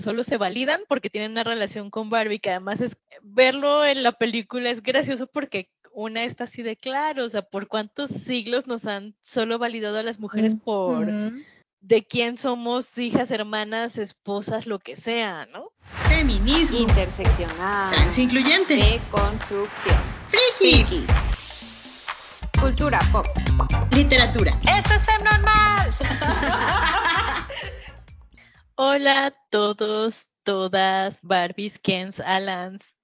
solo se validan porque tienen una relación con Barbie, que además es verlo en la película es gracioso porque una está así de claro, o sea, por cuántos siglos nos han solo validado a las mujeres por de quién somos hijas, hermanas, esposas, lo que sea, ¿no? Feminismo. Interseccional. incluyente. Deconstrucción. Friki. Cultura pop. Literatura. ¡Esto es normal! Hola a todos, todas, Barbies, Kens, Alans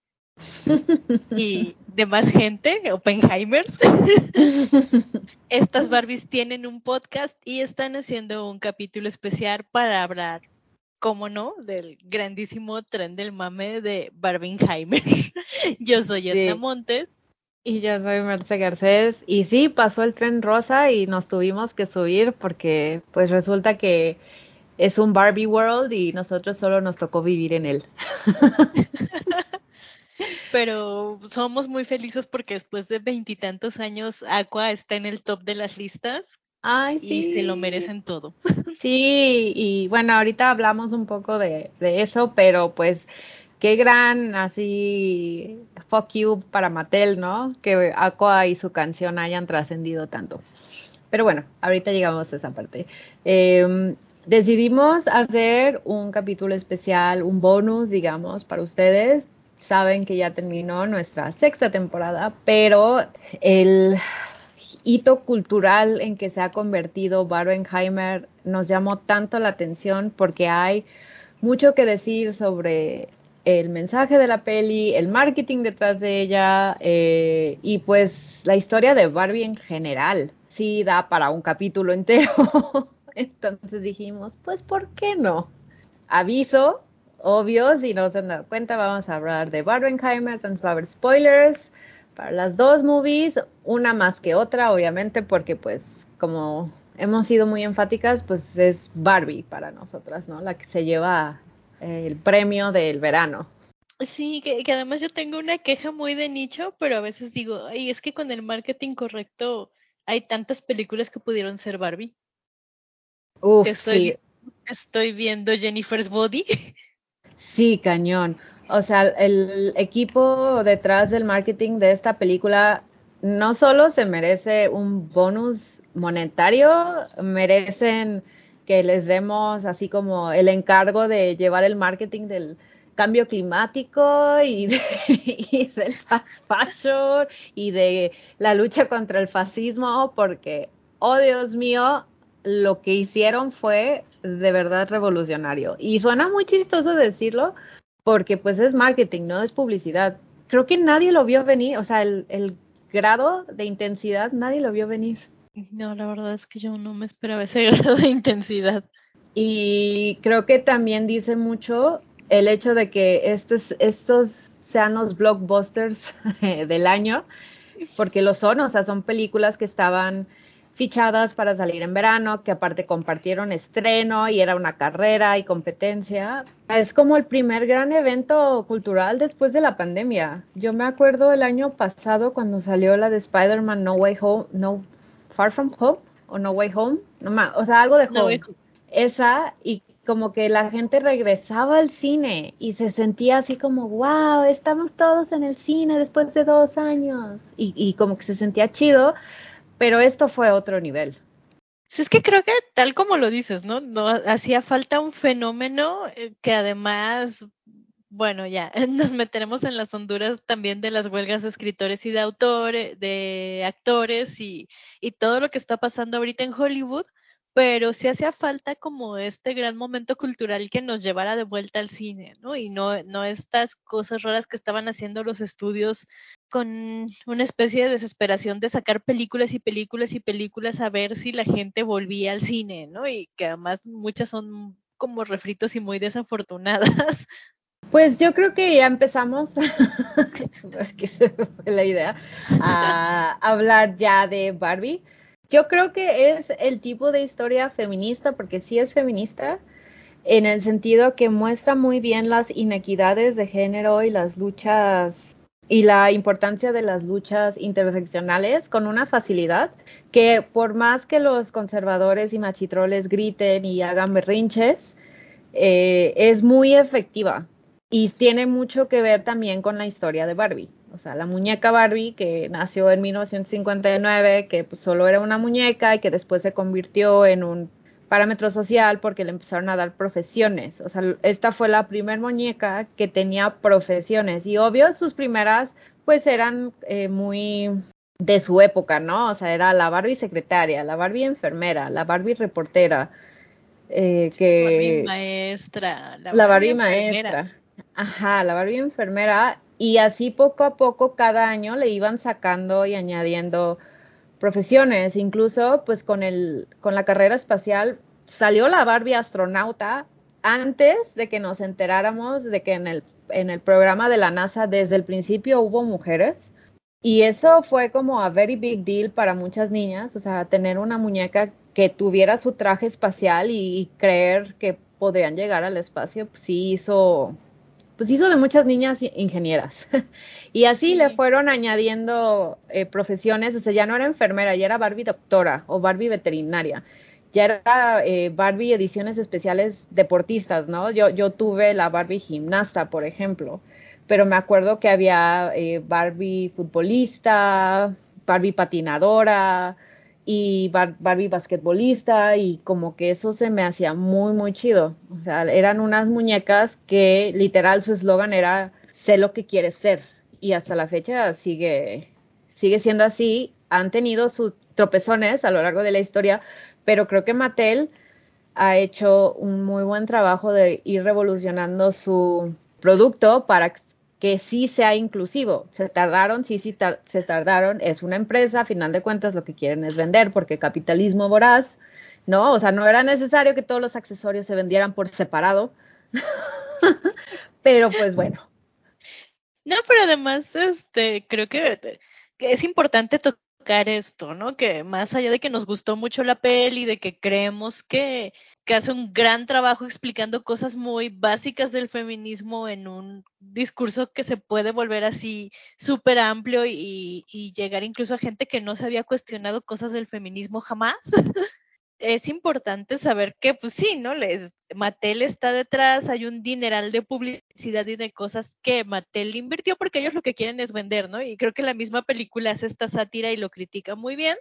y demás gente, Oppenheimers. Estas Barbies tienen un podcast y están haciendo un capítulo especial para hablar, como no, del grandísimo tren del mame de Barbenheimer. Yo soy Edna Montes. Y yo soy Merce Garcés. Y sí, pasó el tren rosa y nos tuvimos que subir porque pues resulta que es un Barbie World y nosotros solo nos tocó vivir en él. Pero somos muy felices porque después de veintitantos años Aqua está en el top de las listas. Ay, sí. Y se lo merecen todo. Sí, y bueno, ahorita hablamos un poco de, de eso, pero pues qué gran así fuck you para Mattel, ¿no? Que Aqua y su canción hayan trascendido tanto. Pero bueno, ahorita llegamos a esa parte. Eh, decidimos hacer un capítulo especial, un bonus, digamos, para ustedes. Saben que ya terminó nuestra sexta temporada, pero el hito cultural en que se ha convertido Barbenheimer nos llamó tanto la atención porque hay mucho que decir sobre el mensaje de la peli, el marketing detrás de ella eh, y pues la historia de Barbie en general. Sí da para un capítulo entero. Entonces dijimos, pues, ¿por qué no? Aviso, obvio, si no se han dado cuenta, vamos a hablar de Barbenheimer, entonces va a haber spoilers para las dos movies, una más que otra, obviamente, porque pues como hemos sido muy enfáticas, pues es Barbie para nosotras, ¿no? La que se lleva eh, el premio del verano. Sí, que, que, además yo tengo una queja muy de nicho, pero a veces digo, ay, es que con el marketing correcto hay tantas películas que pudieron ser Barbie. Uf, estoy, sí. estoy viendo Jennifer's Body. Sí, cañón. O sea, el equipo detrás del marketing de esta película no solo se merece un bonus monetario, merecen que les demos así como el encargo de llevar el marketing del cambio climático y, de, y del fast fashion y de la lucha contra el fascismo, porque, oh Dios mío, lo que hicieron fue de verdad revolucionario. Y suena muy chistoso decirlo porque pues es marketing, no es publicidad. Creo que nadie lo vio venir, o sea, el, el grado de intensidad nadie lo vio venir. No, la verdad es que yo no me esperaba ese grado de intensidad. Y creo que también dice mucho el hecho de que estos, estos sean los blockbusters del año, porque lo son, o sea, son películas que estaban fichadas para salir en verano, que aparte compartieron estreno y era una carrera y competencia. Es como el primer gran evento cultural después de la pandemia. Yo me acuerdo el año pasado cuando salió la de Spider-Man No Way Home, No Far From Home o No Way Home, no más, o sea, algo de home. No Esa y como que la gente regresaba al cine y se sentía así como, wow, estamos todos en el cine después de dos años. Y, y como que se sentía chido pero esto fue otro nivel. Sí, es que creo que tal como lo dices, ¿no? No hacía falta un fenómeno eh, que además, bueno, ya nos meteremos en las honduras también de las huelgas de escritores y de autores, de actores y, y todo lo que está pasando ahorita en Hollywood, pero sí hacía falta como este gran momento cultural que nos llevara de vuelta al cine, ¿no? Y no, no estas cosas raras que estaban haciendo los estudios con una especie de desesperación de sacar películas y películas y películas a ver si la gente volvía al cine, ¿no? Y que además muchas son como refritos y muy desafortunadas. Pues yo creo que ya empezamos, porque se fue la idea, a hablar ya de Barbie. Yo creo que es el tipo de historia feminista, porque sí es feminista, en el sentido que muestra muy bien las inequidades de género y las luchas y la importancia de las luchas interseccionales con una facilidad que por más que los conservadores y machitroles griten y hagan berrinches, eh, es muy efectiva y tiene mucho que ver también con la historia de Barbie. O sea, la muñeca Barbie que nació en 1959, que pues, solo era una muñeca y que después se convirtió en un parámetro social porque le empezaron a dar profesiones. O sea, esta fue la primera muñeca que tenía profesiones y obvio sus primeras pues eran eh, muy de su época, ¿no? O sea, era la Barbie secretaria, la Barbie enfermera, la Barbie reportera, eh, que... La Barbie maestra. La Barbie, maestra. Ajá, la Barbie enfermera. Y así poco a poco cada año le iban sacando y añadiendo profesiones. Incluso pues con el, con la carrera espacial salió la Barbie astronauta antes de que nos enteráramos de que en el, en el programa de la NASA desde el principio hubo mujeres. Y eso fue como a very big deal para muchas niñas, o sea, tener una muñeca que tuviera su traje espacial y, creer que podrían llegar al espacio, pues sí hizo, pues hizo de muchas niñas ingenieras. y así le fueron añadiendo eh, profesiones, o sea, ya no era enfermera, ya era Barbie doctora o Barbie veterinaria. Ya era eh, Barbie ediciones especiales deportistas, ¿no? Yo, yo tuve la Barbie gimnasta, por ejemplo pero me acuerdo que había eh, Barbie futbolista, Barbie patinadora y Barbie basquetbolista y como que eso se me hacía muy, muy chido. O sea, eran unas muñecas que literal su eslogan era sé lo que quieres ser y hasta la fecha sigue, sigue siendo así. Han tenido sus tropezones a lo largo de la historia, pero creo que Mattel ha hecho un muy buen trabajo de ir revolucionando su producto para que sí sea inclusivo. Se tardaron, sí, sí, se tardaron. Es una empresa, a final de cuentas lo que quieren es vender, porque capitalismo voraz, ¿no? O sea, no era necesario que todos los accesorios se vendieran por separado. pero pues bueno. No, pero además, este, creo que, que es importante tocar esto, ¿no? Que más allá de que nos gustó mucho la peli, de que creemos que que hace un gran trabajo explicando cosas muy básicas del feminismo en un discurso que se puede volver así súper amplio y, llegar incluso a gente que no se había cuestionado cosas del feminismo jamás. es importante saber que, pues sí, ¿no? Les, Mattel está detrás, hay un dineral de publicidad y de cosas que Mattel invirtió porque ellos lo que quieren es vender, ¿no? Y creo que la misma película hace esta sátira y lo critica muy bien,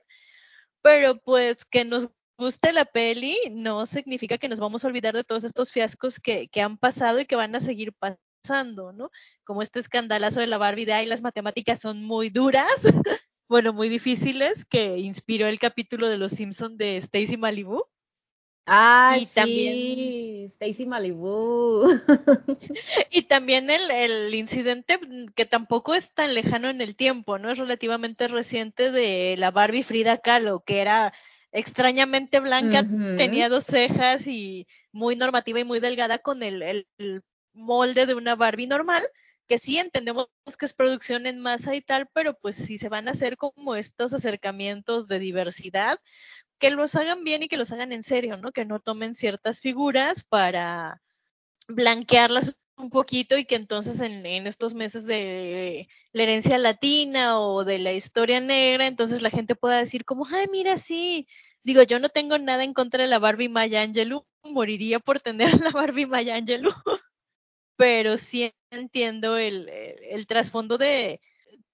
pero pues que nos guste la peli no significa que nos vamos a olvidar de todos estos fiascos que, han pasado y que van a seguir pasando, ¿no? Como este escandalazo de la Barbie de, ay, las matemáticas son muy duras, bueno, muy difíciles, que inspiró el capítulo de Los Simpson de Stacy Malibu. Ah, sí, también, Stacy Malibu. y también el, el, incidente que tampoco es tan lejano en el tiempo, ¿no? Es relativamente reciente de la Barbie Frida Kahlo, que era extrañamente blanca, tenía dos cejas y muy normativa y muy delgada con el, molde de una Barbie normal, que sí entendemos que es producción en masa y tal, pero pues si se van a hacer como estos acercamientos de diversidad, que los hagan bien y que los hagan en serio, ¿no? Que no tomen ciertas figuras para blanquearlas un poquito y que entonces en, en, estos meses de la herencia latina o de la historia negra, entonces la gente pueda decir como, ay, mira, sí, Digo, yo no tengo nada en contra de la Barbie Maya Angelou, moriría por tener la Barbie Maya Angelou, pero sí entiendo el, trasfondo de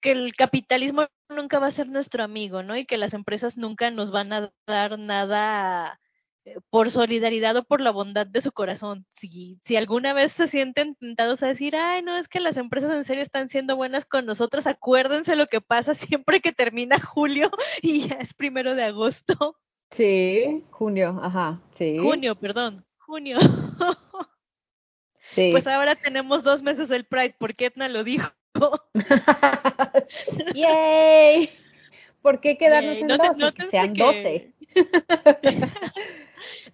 que el capitalismo nunca va a ser nuestro amigo, ¿no? Y que las empresas nunca nos van a dar nada eh, por solidaridad o por la bondad de su corazón. Si, si alguna vez se sienten tentados a decir, ay, no, es que las empresas en serio están siendo buenas con nosotros, acuérdense lo que pasa siempre que termina julio y ya es primero de agosto. Sí, junio, ajá, sí. Junio, perdón, junio. sí. Pues ahora tenemos dos meses del Pride, porque Etna lo dijo. ¡Yay! ¿Por qué quedarnos en 12? que sean 12.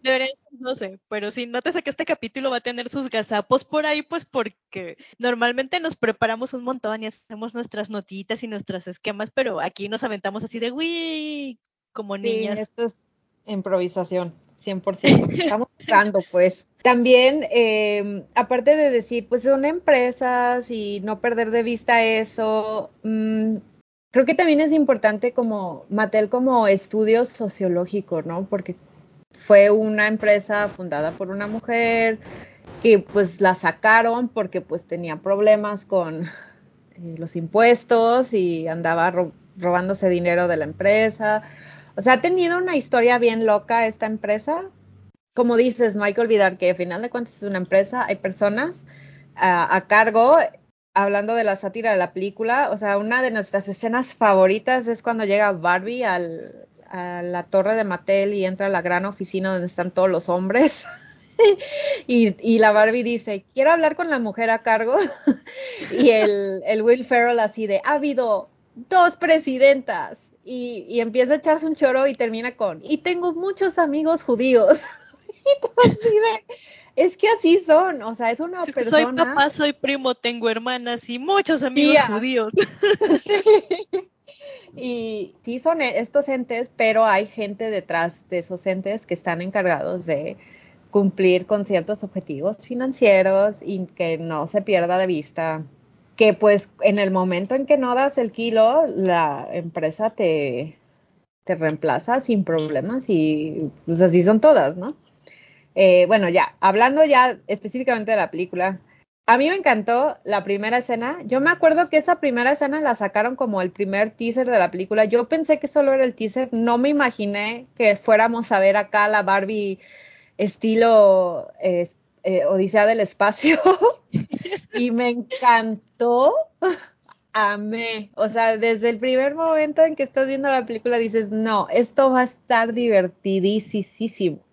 Deberían ser 12, pero sí, nótese que este capítulo va a tener sus gazapos por ahí, pues porque normalmente nos preparamos un montón y hacemos nuestras notitas y nuestros esquemas, pero aquí nos aventamos así de, uy, como niñas. Sí, esto es improvisación, 100%. Estamos buscando, pues. También, eh, aparte de decir, pues son empresas y no perder de vista eso, mm, creo que también es importante como Mattel como estudio sociológico, ¿no? Porque fue una empresa fundada por una mujer que pues la sacaron porque pues tenía problemas con eh, los impuestos y andaba ro- robándose dinero de la empresa. O sea, ha tenido una historia bien loca esta empresa. Como dices, no hay que olvidar que al final de cuentas es una empresa, hay personas a, a cargo. Hablando de la sátira de la película, o sea, una de nuestras escenas favoritas es cuando llega Barbie a la torre de Mattel y entra a la gran oficina donde están todos los hombres. Y, y la Barbie dice, quiero hablar con la mujer a cargo. y el, el Will Ferrell así de, ha habido dos presidentas. Y, y empieza a echarse un choro y termina con, y tengo muchos amigos judíos. y tú así de, es que así son, o sea, es una es que soy persona. papá, soy primo, tengo hermanas y muchos amigos Tía. judíos. Y sí son e- estos entes, pero hay gente detrás de esos entes que están encargados de cumplir con ciertos objetivos financieros y que no se pierda de vista que pues en el momento en que no das el kilo, la empresa te, te reemplaza sin problemas y pues así son todas, ¿no? Eh, bueno, ya, hablando ya específicamente de la película, a mí me encantó la primera escena. Yo me acuerdo que esa primera escena la sacaron como el primer teaser de la película. Yo pensé que solo era el teaser, no me imaginé que fuéramos a ver acá la Barbie estilo eh, Odisea del Espacio. y me encantó. Amé. O sea, desde el primer momento en que estás viendo la película dices, no, esto va a estar divertidísimo.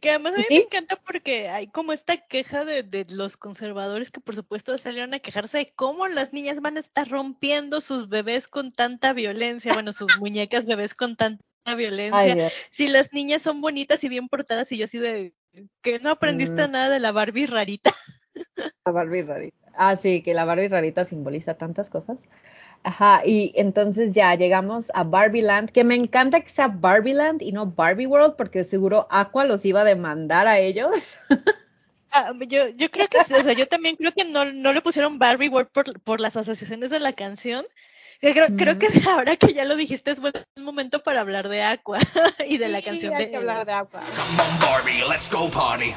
Que además a mí ¿Sí? me encanta porque hay como esta queja de, de los conservadores que por supuesto salieron a quejarse de cómo las niñas van a estar rompiendo sus bebés con tanta violencia, bueno, sus muñecas bebés con tanta violencia. Ay, si las niñas son bonitas y bien portadas y yo así de que no aprendiste Mm. nada de la Barbie rarita. La Barbie rarita. Ah, sí, que la Barbie rarita simboliza tantas cosas. Ajá, y entonces ya llegamos a Barbie Land, que me encanta que sea Barbie Land y no Barbie World, porque seguro Aqua los iba a demandar a ellos. Ah, yo, yo creo que o sea, yo también creo que no, no le pusieron Barbie World por, por las asociaciones de la canción. Creo, creo que ahora que ya lo dijiste es buen momento para hablar de Aqua y de la canción hay de que hablar de Aqua. Come on, Barbie, let's go party.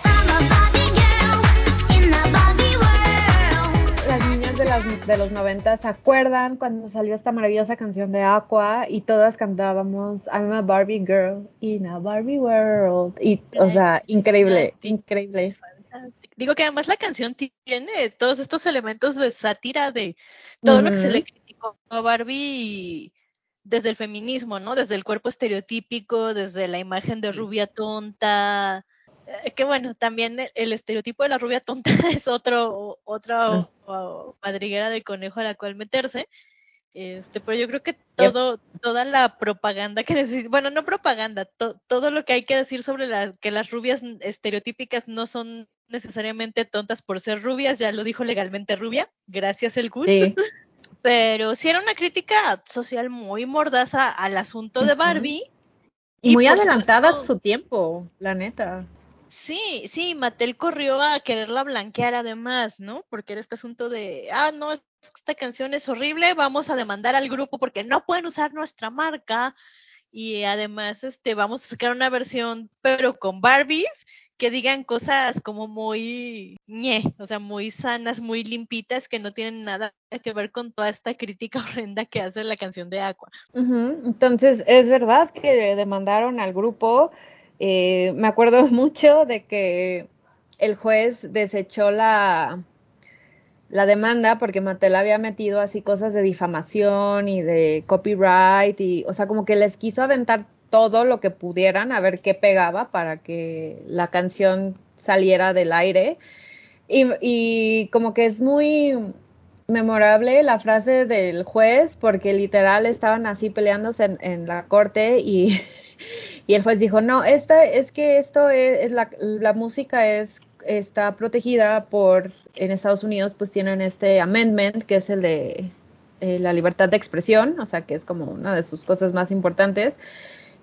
Las niñas de, las, de los 90 se acuerdan cuando salió esta maravillosa canción de Aqua y todas cantábamos I'm a Barbie girl in a Barbie world. Y, o sea, increíble, increíble. Digo que además la canción tiene todos estos elementos de sátira de todo lo que se le criticó a Barbie desde el feminismo, ¿no? Desde el cuerpo estereotípico, desde la imagen de rubia tonta. Eh, Que bueno, también el, el estereotipo de la rubia tonta es otro, otra madriguera de conejo a la cual meterse. Este, pero yo creo que todo, toda la propaganda que necesita, bueno, no propaganda, to- todo lo que hay que decir sobre la, que las rubias estereotípicas no son necesariamente tontas por ser rubias, ya lo dijo legalmente rubia, gracias el. Sí. Pero sí era una crítica social muy mordaza al asunto de. Barbie. Y muy adelantada supuesto- su tiempo, la neta. Sí, sí, Mattel corrió a quererla blanquear además, ¿no? Porque era este asunto de, ah, no, esta canción es horrible, vamos a demandar al grupo porque no pueden usar nuestra marca y además, este, vamos a sacar una versión, pero con Barbies que digan cosas como muy ñe, o sea, muy sanas, muy limpitas, que no tienen nada que ver con toda esta crítica horrenda que hace la canción de Aqua. Entonces, es verdad que demandaron al grupo. Eh, me acuerdo mucho de que el juez desechó la, la demanda porque Mattel había metido así cosas de difamación y de copyright y, o sea, como que les quiso aventar todo lo que pudieran a ver qué pegaba para que la canción saliera del aire. Y, como que es muy memorable la frase del juez porque literal estaban así peleándose en la corte y, y el juez dijo, no, esta es que esto es, es la, la música es está protegida por en Estados Unidos pues tienen este amendment que es el de eh, la libertad de expresión, o sea que es como una de sus cosas más importantes.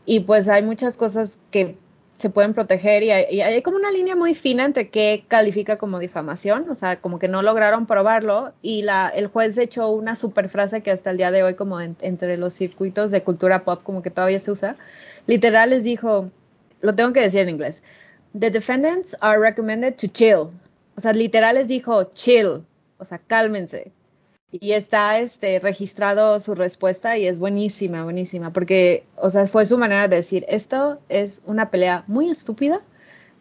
Y pues hay muchas cosas que se pueden proteger y hay, y hay, como una línea muy fina entre qué califica como difamación, o sea, como que no lograron probarlo. Y la, el juez echó una super frase que hasta el día de hoy como en, entre los circuitos de cultura pop como que todavía se usa, literal les dijo, lo tengo que decir en inglés, The defendants are recommended to chill. O sea, literal les dijo chill. O sea, cálmense. Y está este, registrado su respuesta y es buenísima, buenísima, porque, o sea, fue su manera de decir, esto es una pelea muy estúpida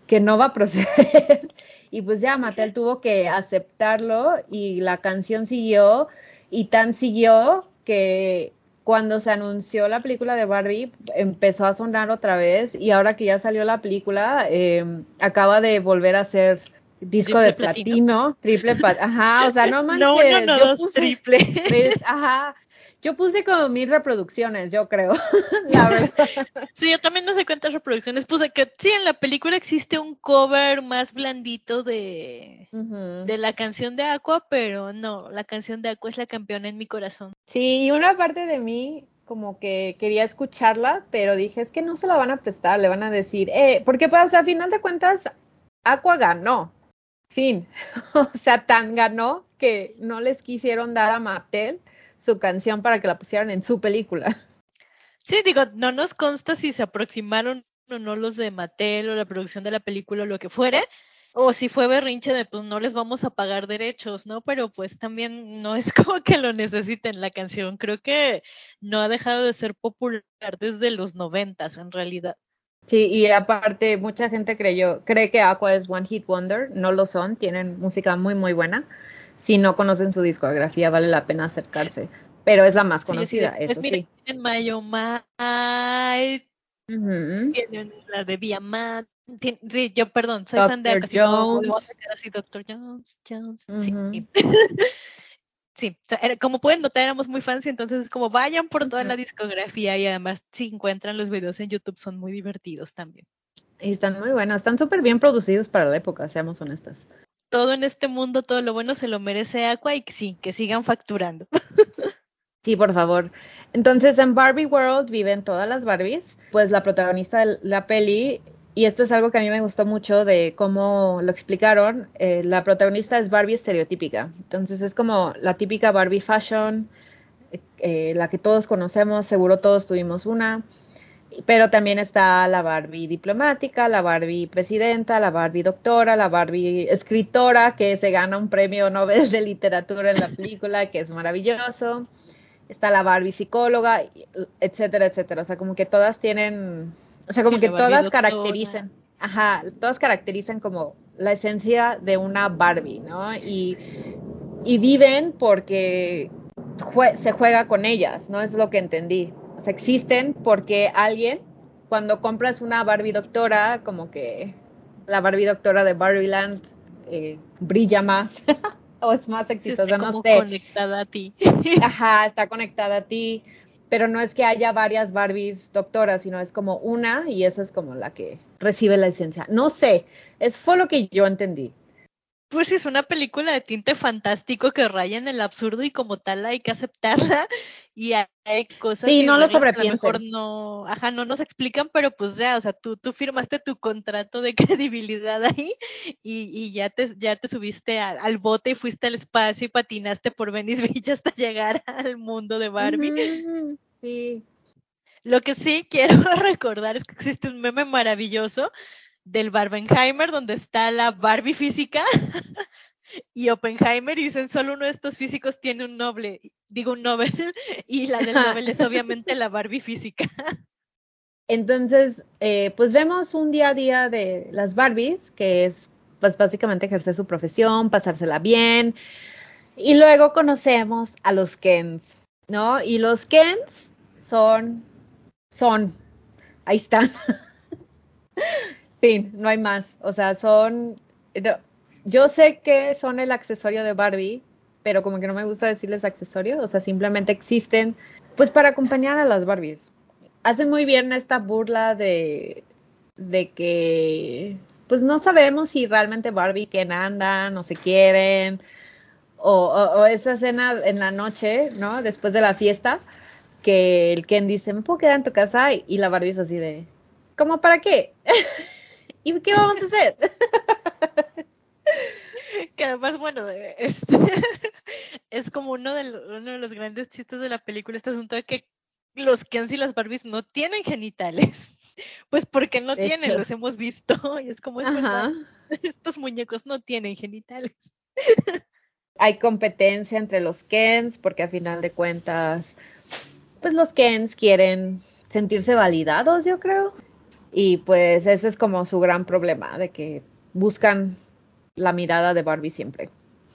que no va a proceder. y pues ya, Mattel tuvo que aceptarlo y la canción siguió y tan siguió que cuando se anunció la película de Barbie empezó a sonar otra vez y ahora que ya salió la película eh, acaba de volver a ser disco Triple de platino. platino, triple ajá, o sea, no manches. No, uno, no, yo dos, puse triple. tres, ajá. Yo puse como mil reproducciones, yo creo, la verdad. Sí, yo también no sé cuántas reproducciones puse, que sí, en la película existe un cover más blandito de, de la canción de Aqua, pero no, la canción de Aqua es la campeona en mi corazón. Sí, y una parte de mí como que quería escucharla, pero dije, es que no se la van a prestar, le van a decir, eh, porque pues a final de cuentas, Aqua ganó. Fin. O sea, tan ganó que no les quisieron dar a Mattel su canción para que la pusieran en su película. Sí, digo, no nos consta si se aproximaron o no los de Mattel o la producción de la película o lo que fuere, o si fue berrinche de pues no les vamos a pagar derechos, ¿no? Pero pues también no es como que lo necesiten la canción. Creo que no ha dejado de ser popular desde los noventas en realidad. Sí, y aparte mucha gente creyó, cree que Aqua es One Hit Wonder, no lo son, tienen música muy muy buena. Si no conocen su discografía vale la pena acercarse, pero es la más Sí, así de, conocida, pues eso miren, sí. en Mayo Mai, Ujú. tienen la de Viamat. tien- Sí, yo perdón, soy fan de como Jones. así Dr. Jones, Jones, sí. Sí, como pueden notar, éramos muy fans y entonces es como vayan por toda la discografía y además si encuentran los videos en YouTube son muy divertidos también. Y están muy buenas, están súper bien producidos para la época, seamos honestas. Todo en este mundo, todo lo bueno se lo merece Aqua y que sí, que sigan facturando. Sí, por favor. Entonces, en Barbie World viven todas las Barbies. Pues la protagonista de la peli, y esto es algo que a mí me gustó mucho de cómo lo explicaron, eh, la protagonista es Barbie estereotípica. Entonces, es como la típica Barbie fashion, eh, la que todos conocemos, seguro todos tuvimos una. Pero también está la Barbie diplomática, la Barbie presidenta, la Barbie doctora, la Barbie escritora que se gana un premio Nobel de literatura en la película, que es maravilloso. Está la Barbie psicóloga, etcétera, etcétera. O sea, como que todas tienen, o sea, como Sí, que todas doctora. caracterizan, ajá, todas caracterizan como la esencia de una Barbie, ¿no? Y, y viven porque jue- se juega con ellas, ¿no? Es lo que entendí. O sea, existen porque alguien, cuando compras una Barbie doctora, como que la Barbie doctora de Barbieland eh, brilla más o es más exitosa, está no como sé. conectada a ti. Ajá, está conectada a ti, pero no es que haya varias Barbies doctoras, sino es como una y esa es como la que recibe la esencia. No sé, es fue lo que yo entendí. Pues es una película de tinte fantástico que raya en el absurdo y como tal hay que aceptarla y hay, cosas Sí, y no lo que a lo mejor no, ajá, no nos explican, pero pues ya, o sea, tú, tú firmaste tu contrato de credibilidad ahí y, y ya te, ya te subiste al bote y fuiste al espacio y patinaste por Venice Beach hasta llegar al mundo de Barbie. Sí. Lo que sí quiero recordar es que existe un meme maravilloso del Barbenheimer donde está la Barbie física y Oppenheimer y dicen solo uno de estos físicos tiene un noble, digo un Nobel y la del Nobel es obviamente la Barbie física. Entonces, eh, pues vemos un día a día de las Barbies, que es pues básicamente ejercer su profesión, pasársela bien, y luego conocemos a los Kens, ¿no? Y los Kens son, son, ahí están. fin, no hay más. O sea, son, no, yo sé que son el accesorio de Barbie, pero como que no me gusta decirles accesorio, o sea, simplemente existen, pues para acompañar a las Barbies hace muy bien esta burla de, de que pues no sabemos si realmente Barbie Ken andan o se quieren o, o- o esa escena en la noche, ¿no? Después de la fiesta que el Ken dice, ¿me puedo quedar en tu casa? Y la Barbie es así de, ¿cómo para qué? ¿Y qué vamos a hacer? Que además, bueno, eh, este, es como uno de, lo- uno de los grandes chistes de la película, este asunto de que los Kens y las Barbies no tienen genitales. Pues porque no De tienen, hecho. los hemos visto. Y es como es verdad, estos muñecos no tienen genitales. Hay competencia entre los Kens porque a final de cuentas, pues los Kens quieren sentirse validados, yo creo. Y pues ese es como su gran problema, de que buscan la mirada de Barbie siempre.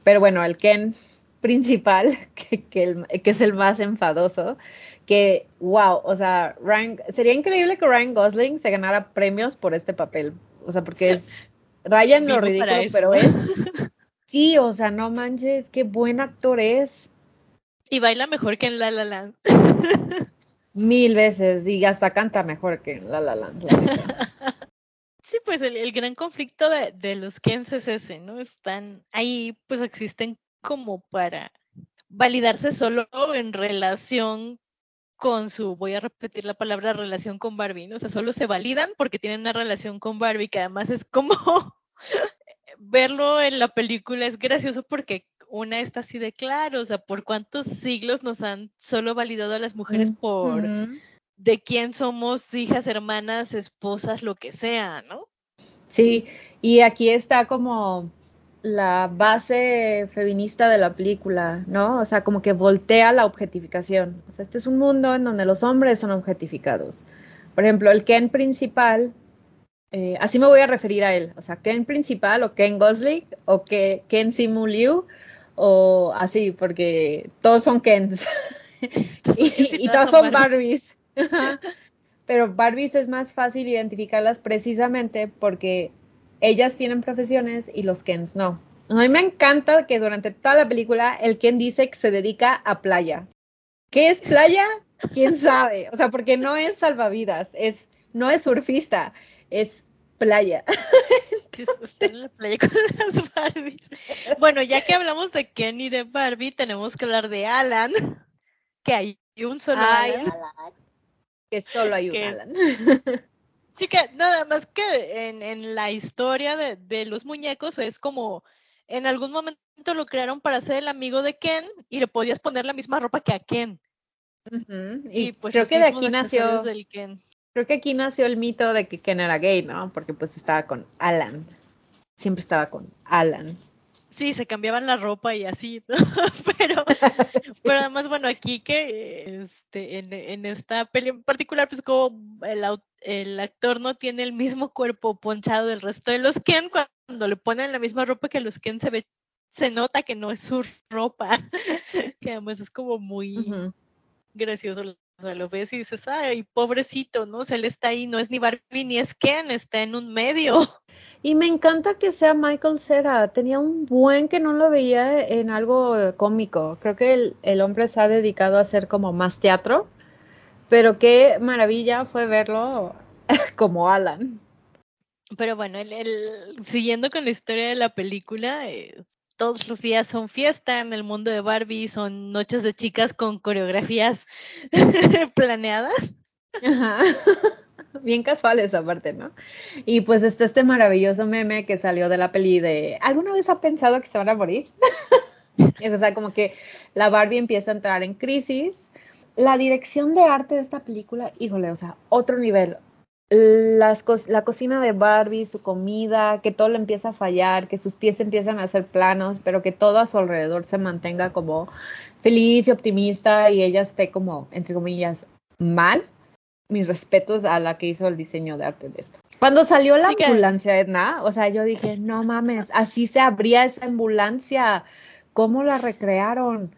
Pero bueno, el Ken principal, que, que, el- que es el más enfadoso, que wow, o sea, Ryan, sería increíble que Ryan Gosling se ganara premios por este papel. O sea, porque es Ryan lo ridículo, pero es Sí, o sea, no manches, qué buen actor es. Y baila mejor que en La La Land. Mil veces, y hasta canta mejor que en La La Land. la. Sí, pues el, el gran conflicto de, de los Kens es ese, ¿no? Están ahí, pues existen como para validarse solo en relación con su, voy a repetir la palabra relación con Barbie, ¿no? O sea, solo se validan porque tienen una relación con Barbie, que además es como verlo en la película es gracioso porque una está así de claro, o sea, por cuántos siglos nos han solo validado a las mujeres por. De quién somos hijas, hermanas, esposas, lo que sea, ¿no? Sí, y aquí está como la base feminista de la película, ¿no? O sea, como que voltea la objetificación. O sea, este es un mundo en donde los hombres son objetificados. Por ejemplo, el Ken principal, eh, así me voy a referir a él. O sea, Ken principal o Ken Gosling o que Ken Simu Liu o así, porque todos son Kens. y, y todas son Barbies. Pero Barbies es más fácil identificarlas precisamente porque ellas tienen profesiones y los Kens no. A mí me encanta que durante toda la película el Ken dice que se dedica a playa. ¿Qué es playa? ¿Quién sabe? O sea, porque no es salvavidas, es, no es surfista, es playa. que s- está en la playa con las Barbies. Bueno, ya que hablamos de Ken y de Barbie, tenemos que hablar de Alan, que hay un solo Ay, Alan. Alan. Que solo hay un es- Alan. Sí que nada más que en, en la historia de, de los muñecos es como en algún momento lo crearon para ser el amigo de Ken y le podías poner la misma ropa que a Ken. Y, Y, pues creo que de aquí nació, del Ken. creo que aquí nació el mito de que Ken era gay, ¿no? Porque pues estaba con Alan. Siempre estaba con Alan. Sí, se cambiaban la ropa y así, ¿no? pero, pero además, bueno, aquí que este, en, en esta peli en particular, pues como el, el actor no tiene el mismo cuerpo ponchado del resto de los Ken, cuando le ponen la misma ropa que los Ken se ve, se nota que no es su ropa, que además es como muy gracioso. O sea, lo ves y dices, ay, pobrecito, ¿no? O sea, él está ahí, no es ni Barbie ni es Ken, está en un medio. Y me encanta que sea Michael Cera. Tenía un buen que no lo veía en algo cómico. Creo que el, el hombre se ha dedicado a hacer como más teatro. Pero qué maravilla fue verlo como Alan. Pero bueno, el, el- siguiendo con la historia de la película, eh, todos los días son fiesta en el mundo de Barbie, son noches de chicas con coreografías planeadas. Ajá. Bien casuales aparte, ¿no? Y pues está este maravilloso meme que salió de la peli de ¿Alguna vez ha pensado que se van a morir? o sea, como que la Barbie empieza a entrar en crisis. La dirección de arte de esta película, híjole, o sea, otro nivel. Las co- la cocina de Barbie, su comida, que todo le empieza a fallar, que sus pies empiezan a ser planos, pero que todo a su alrededor se mantenga como feliz y optimista y ella esté como, entre comillas, mal mis respetos a la que hizo el diseño de arte de esto. Cuando salió la Sí que- ambulancia, Edna, o sea, yo dije, no mames, así se abría esa ambulancia. ¿Cómo la recrearon?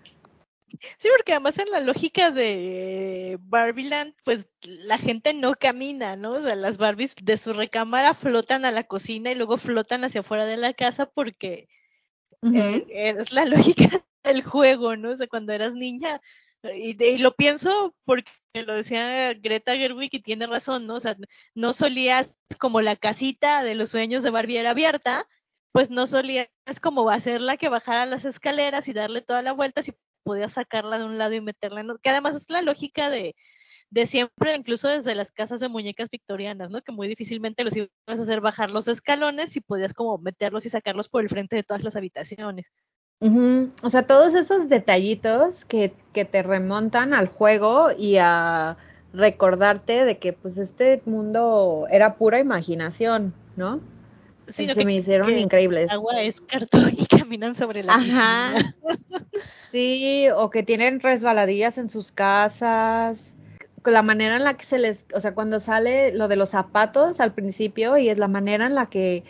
Sí, porque además en la lógica de Barbieland, pues la gente no camina, ¿no? O sea, las Barbies de su recámara flotan a la cocina y luego flotan hacia afuera de la casa porque eh, es la lógica del juego, ¿no? O sea, cuando eras niña, y, lo pienso porque lo decía Greta Gerwig y tiene razón, ¿no? O sea, no solías como la casita de los sueños de Barbie era abierta, pues no solías como hacerla que bajara las escaleras y darle toda la vuelta si podías sacarla de un lado y meterla en otro, que además es la lógica de, de siempre, incluso desde las casas de muñecas victorianas, ¿no? Que muy difícilmente los ibas a hacer bajar los escalones y podías como meterlos y sacarlos por el frente de todas las habitaciones. O sea, todos esos detallitos que, que te remontan al juego y a recordarte de que pues este mundo era pura imaginación, ¿no? Sí, que- me hicieron que increíbles. el agua es cartón y caminan sobre la Ajá. Sí, o que tienen resbaladillas en sus casas. con La manera en la que se les, o sea, cuando sale lo de los zapatos al principio y es la manera en la que,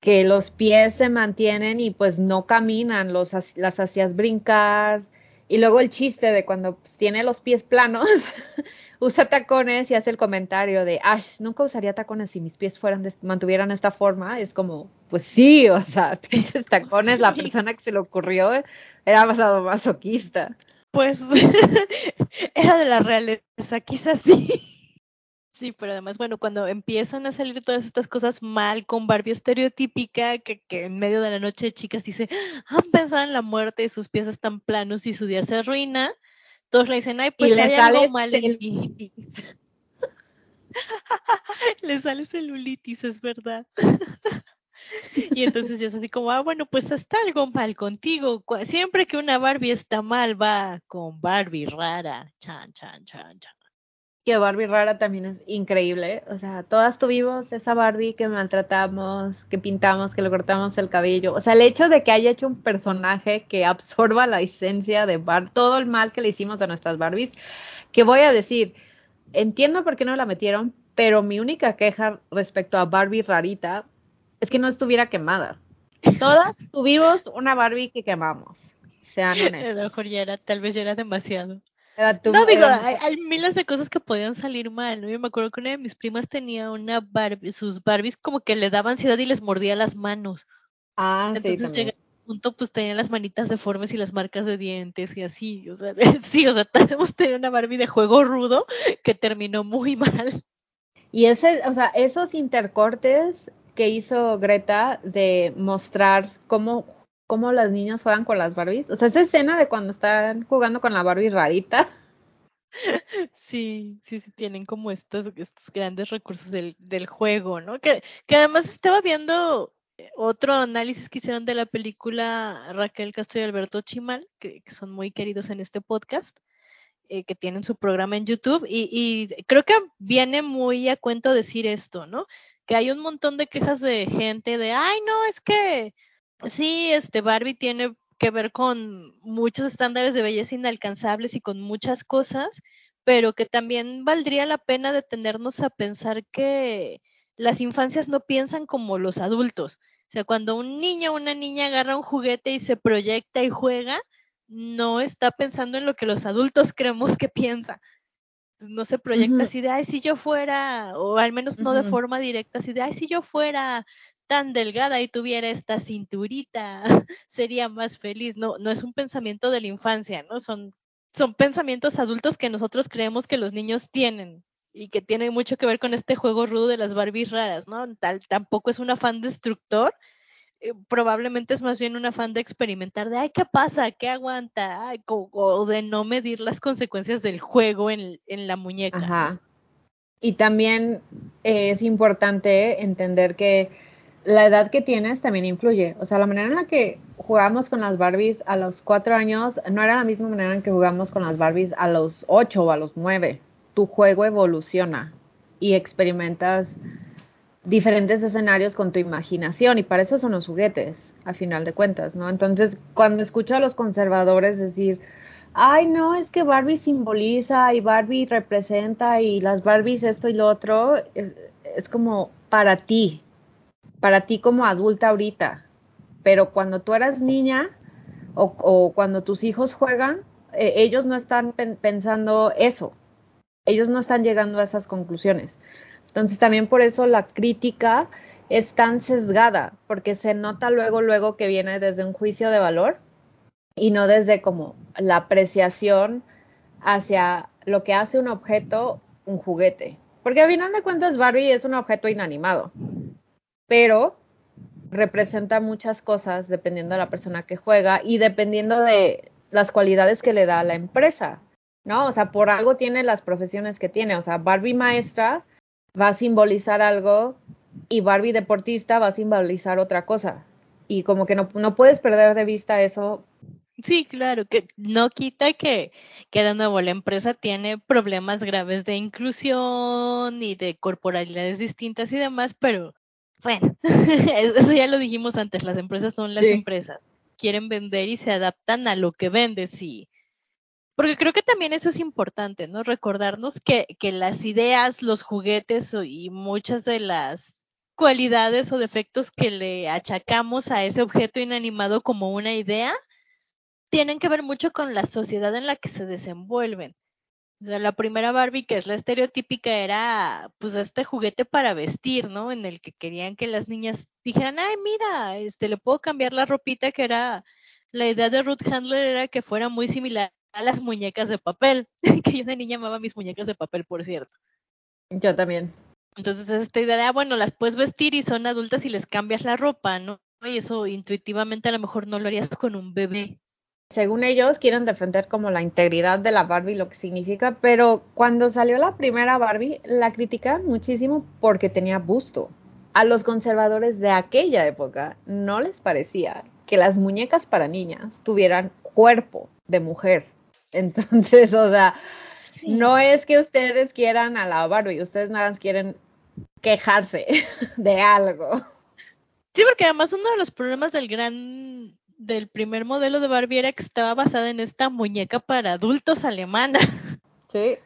que los pies se mantienen y pues no caminan, los, las hacías brincar. Y luego el chiste de cuando pues, tiene los pies planos, usa tacones y hace el comentario de, ay, nunca usaría tacones si mis pies fueran de- mantuvieran esta forma. Es como, pues sí, o sea, pinches tacones, la persona que se le ocurrió era basado masoquista. Pues era de la realeza, quizás sí. Sí, pero además, bueno, cuando empiezan a salir todas estas cosas mal con Barbie estereotípica, que, que en medio de la noche chicas dice, han pensado en la muerte y sus pies están planos y su día se arruina, todos le dicen, ay, pues y le hay sale algo mal en ti. celulitis. Le sale celulitis, es verdad. Y entonces ya es así como, ah, bueno, pues está algo mal contigo. Siempre que una Barbie está mal, va con Barbie rara. Chan, chan, chan, chan. Que Barbie rara también es increíble. O sea, todas tuvimos esa Barbie que maltratamos, que pintamos, que le cortamos el cabello. O sea, el hecho de que haya hecho un personaje que absorba la esencia de Bar todo el mal que le hicimos a nuestras Barbies, que voy a decir, entiendo por qué no la metieron, pero mi única queja respecto a Barbie rarita es que no estuviera quemada. Todas tuvimos una Barbie que quemamos. Sean A lo honestos. mejor ya era, tal vez ya era demasiado. Era tu- No, digo, era- hay, hay miles de cosas que podían salir mal, ¿no? Yo me acuerdo que una de mis primas tenía una Barbie, sus Barbies como que le daba ansiedad y les mordía las manos. Ah, sí, Entonces un punto, pues tenían las manitas deformes y las marcas de dientes y así, o sea, sí, o sea, hemos tenido una Barbie de juego rudo que terminó muy mal. Y ese, o sea, esos intercortes que hizo Greta de mostrar cómo, cómo las niñas juegan con las Barbies. O sea, esa escena de cuando están jugando con la Barbie rarita. Sí, sí, sí, tienen como estos, estos grandes recursos del, del juego, ¿no? Que, que además estaba viendo eh, otro análisis que hicieron de la película Raquel Castro y Alberto Chimal, que, son muy queridos en este podcast, eh, que tienen su programa en YouTube, y, y creo que viene muy a cuento decir esto, ¿no? Que hay un montón de quejas de gente de, ay, no, es que sí, este Barbie tiene que ver con muchos estándares de belleza inalcanzables y con muchas cosas, pero que también valdría la pena detenernos a pensar que las infancias no piensan como los adultos. O sea, cuando un niño o una niña agarra un juguete y se proyecta y juega, no está pensando en lo que los adultos creemos que piensa. No se proyecta así de, ay, si yo fuera, o al menos no de forma directa, así de, ay, si yo fuera tan delgada y tuviera esta cinturita, sería más feliz. No, no es un pensamiento de la infancia, ¿no? Son, son pensamientos adultos que nosotros creemos que los niños tienen y que tienen mucho que ver con este juego rudo de las Barbies raras, ¿no? Tal, tampoco es un afán destructor, eh, probablemente es más bien un afán de experimentar, de, ay, ¿qué pasa? ¿Qué aguanta? O de no medir las consecuencias del juego en, en la muñeca. Y también eh, es importante entender que la edad que tienes también influye. O sea, la manera en la que jugamos con las Barbies a los cuatro años no era la misma manera en que jugamos con las Barbies a los ocho o a los nueve. Tu juego evoluciona y experimentas diferentes escenarios con tu imaginación y para eso son los juguetes, a final de cuentas, ¿no? Entonces, cuando escucho a los conservadores decir, ay, no, es que Barbie simboliza y Barbie representa y las Barbies esto y lo otro, es, es como para ti, para ti como adulta ahorita, pero cuando tú eras niña o, cuando tus hijos juegan, eh, ellos no están pen- pensando eso, ellos no están llegando a esas conclusiones. Entonces también por eso la crítica es tan sesgada, porque se nota luego, luego que viene desde un juicio de valor y no desde como la apreciación hacia lo que hace un objeto un juguete. Porque a final de cuentas Barbie es un objeto inanimado, pero representa muchas cosas dependiendo de la persona que juega y dependiendo de las cualidades que le da a la empresa, ¿no? O sea, por algo tiene las profesiones que tiene. O sea, Barbie maestra va a simbolizar algo y Barbie deportista va a simbolizar otra cosa. Y como que no, no puedes perder de vista eso Sí, claro, que no quita que, que de nuevo la empresa tiene problemas graves de inclusión y de corporalidades distintas y demás, pero bueno, eso ya lo dijimos antes, las empresas son las Sí. empresas, quieren vender y se adaptan a lo que vendes, sí. Porque creo que también eso es importante, ¿no? Recordarnos que, que las ideas, los juguetes y muchas de las cualidades o defectos que le achacamos a ese objeto inanimado como una idea, tienen que ver mucho con la sociedad en la que se desenvuelven. O sea, la primera Barbie, que es la estereotípica, era pues este juguete para vestir, ¿no? En el que querían que las niñas dijeran, ay, mira, este, le puedo cambiar la ropita, que era, la idea de Ruth Handler era que fuera muy similar a las muñecas de papel, que yo de niña amaba mis muñecas de papel, por cierto. Yo también. Entonces, esta idea de, ah, bueno, las puedes vestir y son adultas y les cambias la ropa, ¿no? Y eso intuitivamente a lo mejor no lo harías con un bebé. Según ellos, quieren defender como la integridad de la Barbie, lo que significa, pero cuando salió la primera Barbie, la criticaban muchísimo porque tenía busto. A los conservadores de aquella época no les parecía que las muñecas para niñas tuvieran cuerpo de mujer. Entonces, o sea, Sí. no es que ustedes quieran a la Barbie, ustedes nada más quieren quejarse de algo. Sí, porque además uno de los problemas del gran, del primer modelo de Barbie era que estaba basada en esta muñeca para adultos alemana, Sí.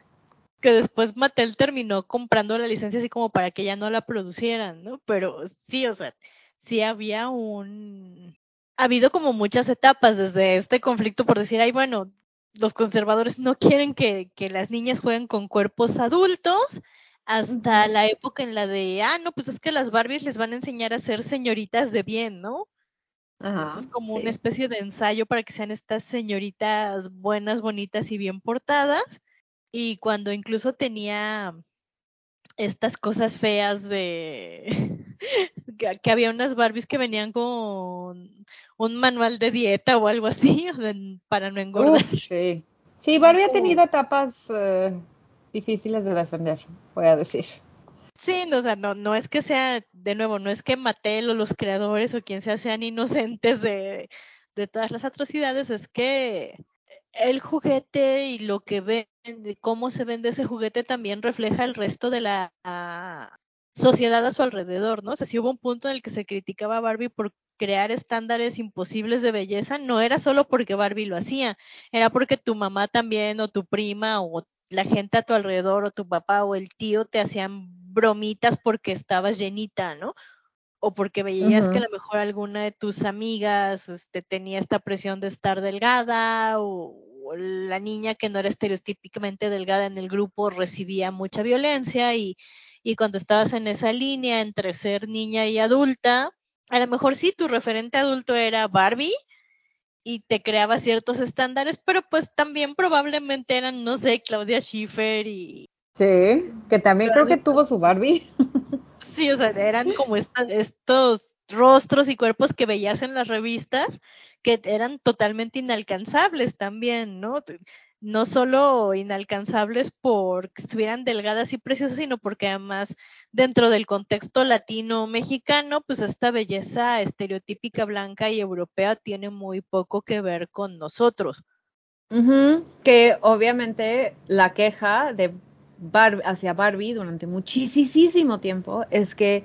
que después Mattel terminó comprando la licencia así como para que ya no la producieran, ¿no? Pero sí, o sea, sí había un, ha habido como muchas etapas desde este conflicto por decir, ay, bueno, los conservadores no quieren que, que las niñas jueguen con cuerpos adultos, hasta la época en la de, ah, no, pues es que las Barbies les van a enseñar a ser señoritas de bien, ¿no? Ajá, es como sí. una especie de ensayo para que sean estas señoritas buenas, bonitas y bien portadas. Y cuando incluso tenía estas cosas feas de que, que había unas Barbies que venían con un manual de dieta o algo así para no engordar. Uf, sí. Sí, Barbie ha tenido etapas eh, difíciles de defender, voy a decir. Sí, no, o sea, no, no es que sea, de nuevo, no es que Mattel o los creadores o quien sea sean inocentes de, de todas las atrocidades, es que el juguete y lo que vende, cómo se vende ese juguete también refleja el resto de la ah, sociedad a su alrededor, ¿no? O sea, si hubo un punto en el que se criticaba a Barbie por crear estándares imposibles de belleza, no era solo porque Barbie lo hacía, era porque tu mamá también o tu prima o la gente a tu alrededor o tu papá o el tío te hacían bromitas porque estabas llenita, ¿no? O porque veías que a lo mejor alguna de tus amigas este, tenía esta presión de estar delgada o, o la niña que no era estereotípicamente delgada en el grupo recibía mucha violencia y, y cuando estabas en esa línea entre ser niña y adulta, a lo mejor sí, tu referente adulto era Barbie y te creaba ciertos estándares, pero pues también probablemente eran, no sé, Claudia Schiffer y Sí, que también creo que tuvo su Barbie. sí, o sea, eran como esta- estos rostros y cuerpos que veías en las revistas que eran totalmente inalcanzables también, ¿no? No solo inalcanzables porque estuvieran delgadas y preciosas, sino porque además dentro del contexto latino-mexicano, pues esta belleza estereotípica blanca y europea tiene muy poco que ver con nosotros. Que obviamente la queja de Bar- hacia Barbie durante muchísimo tiempo es que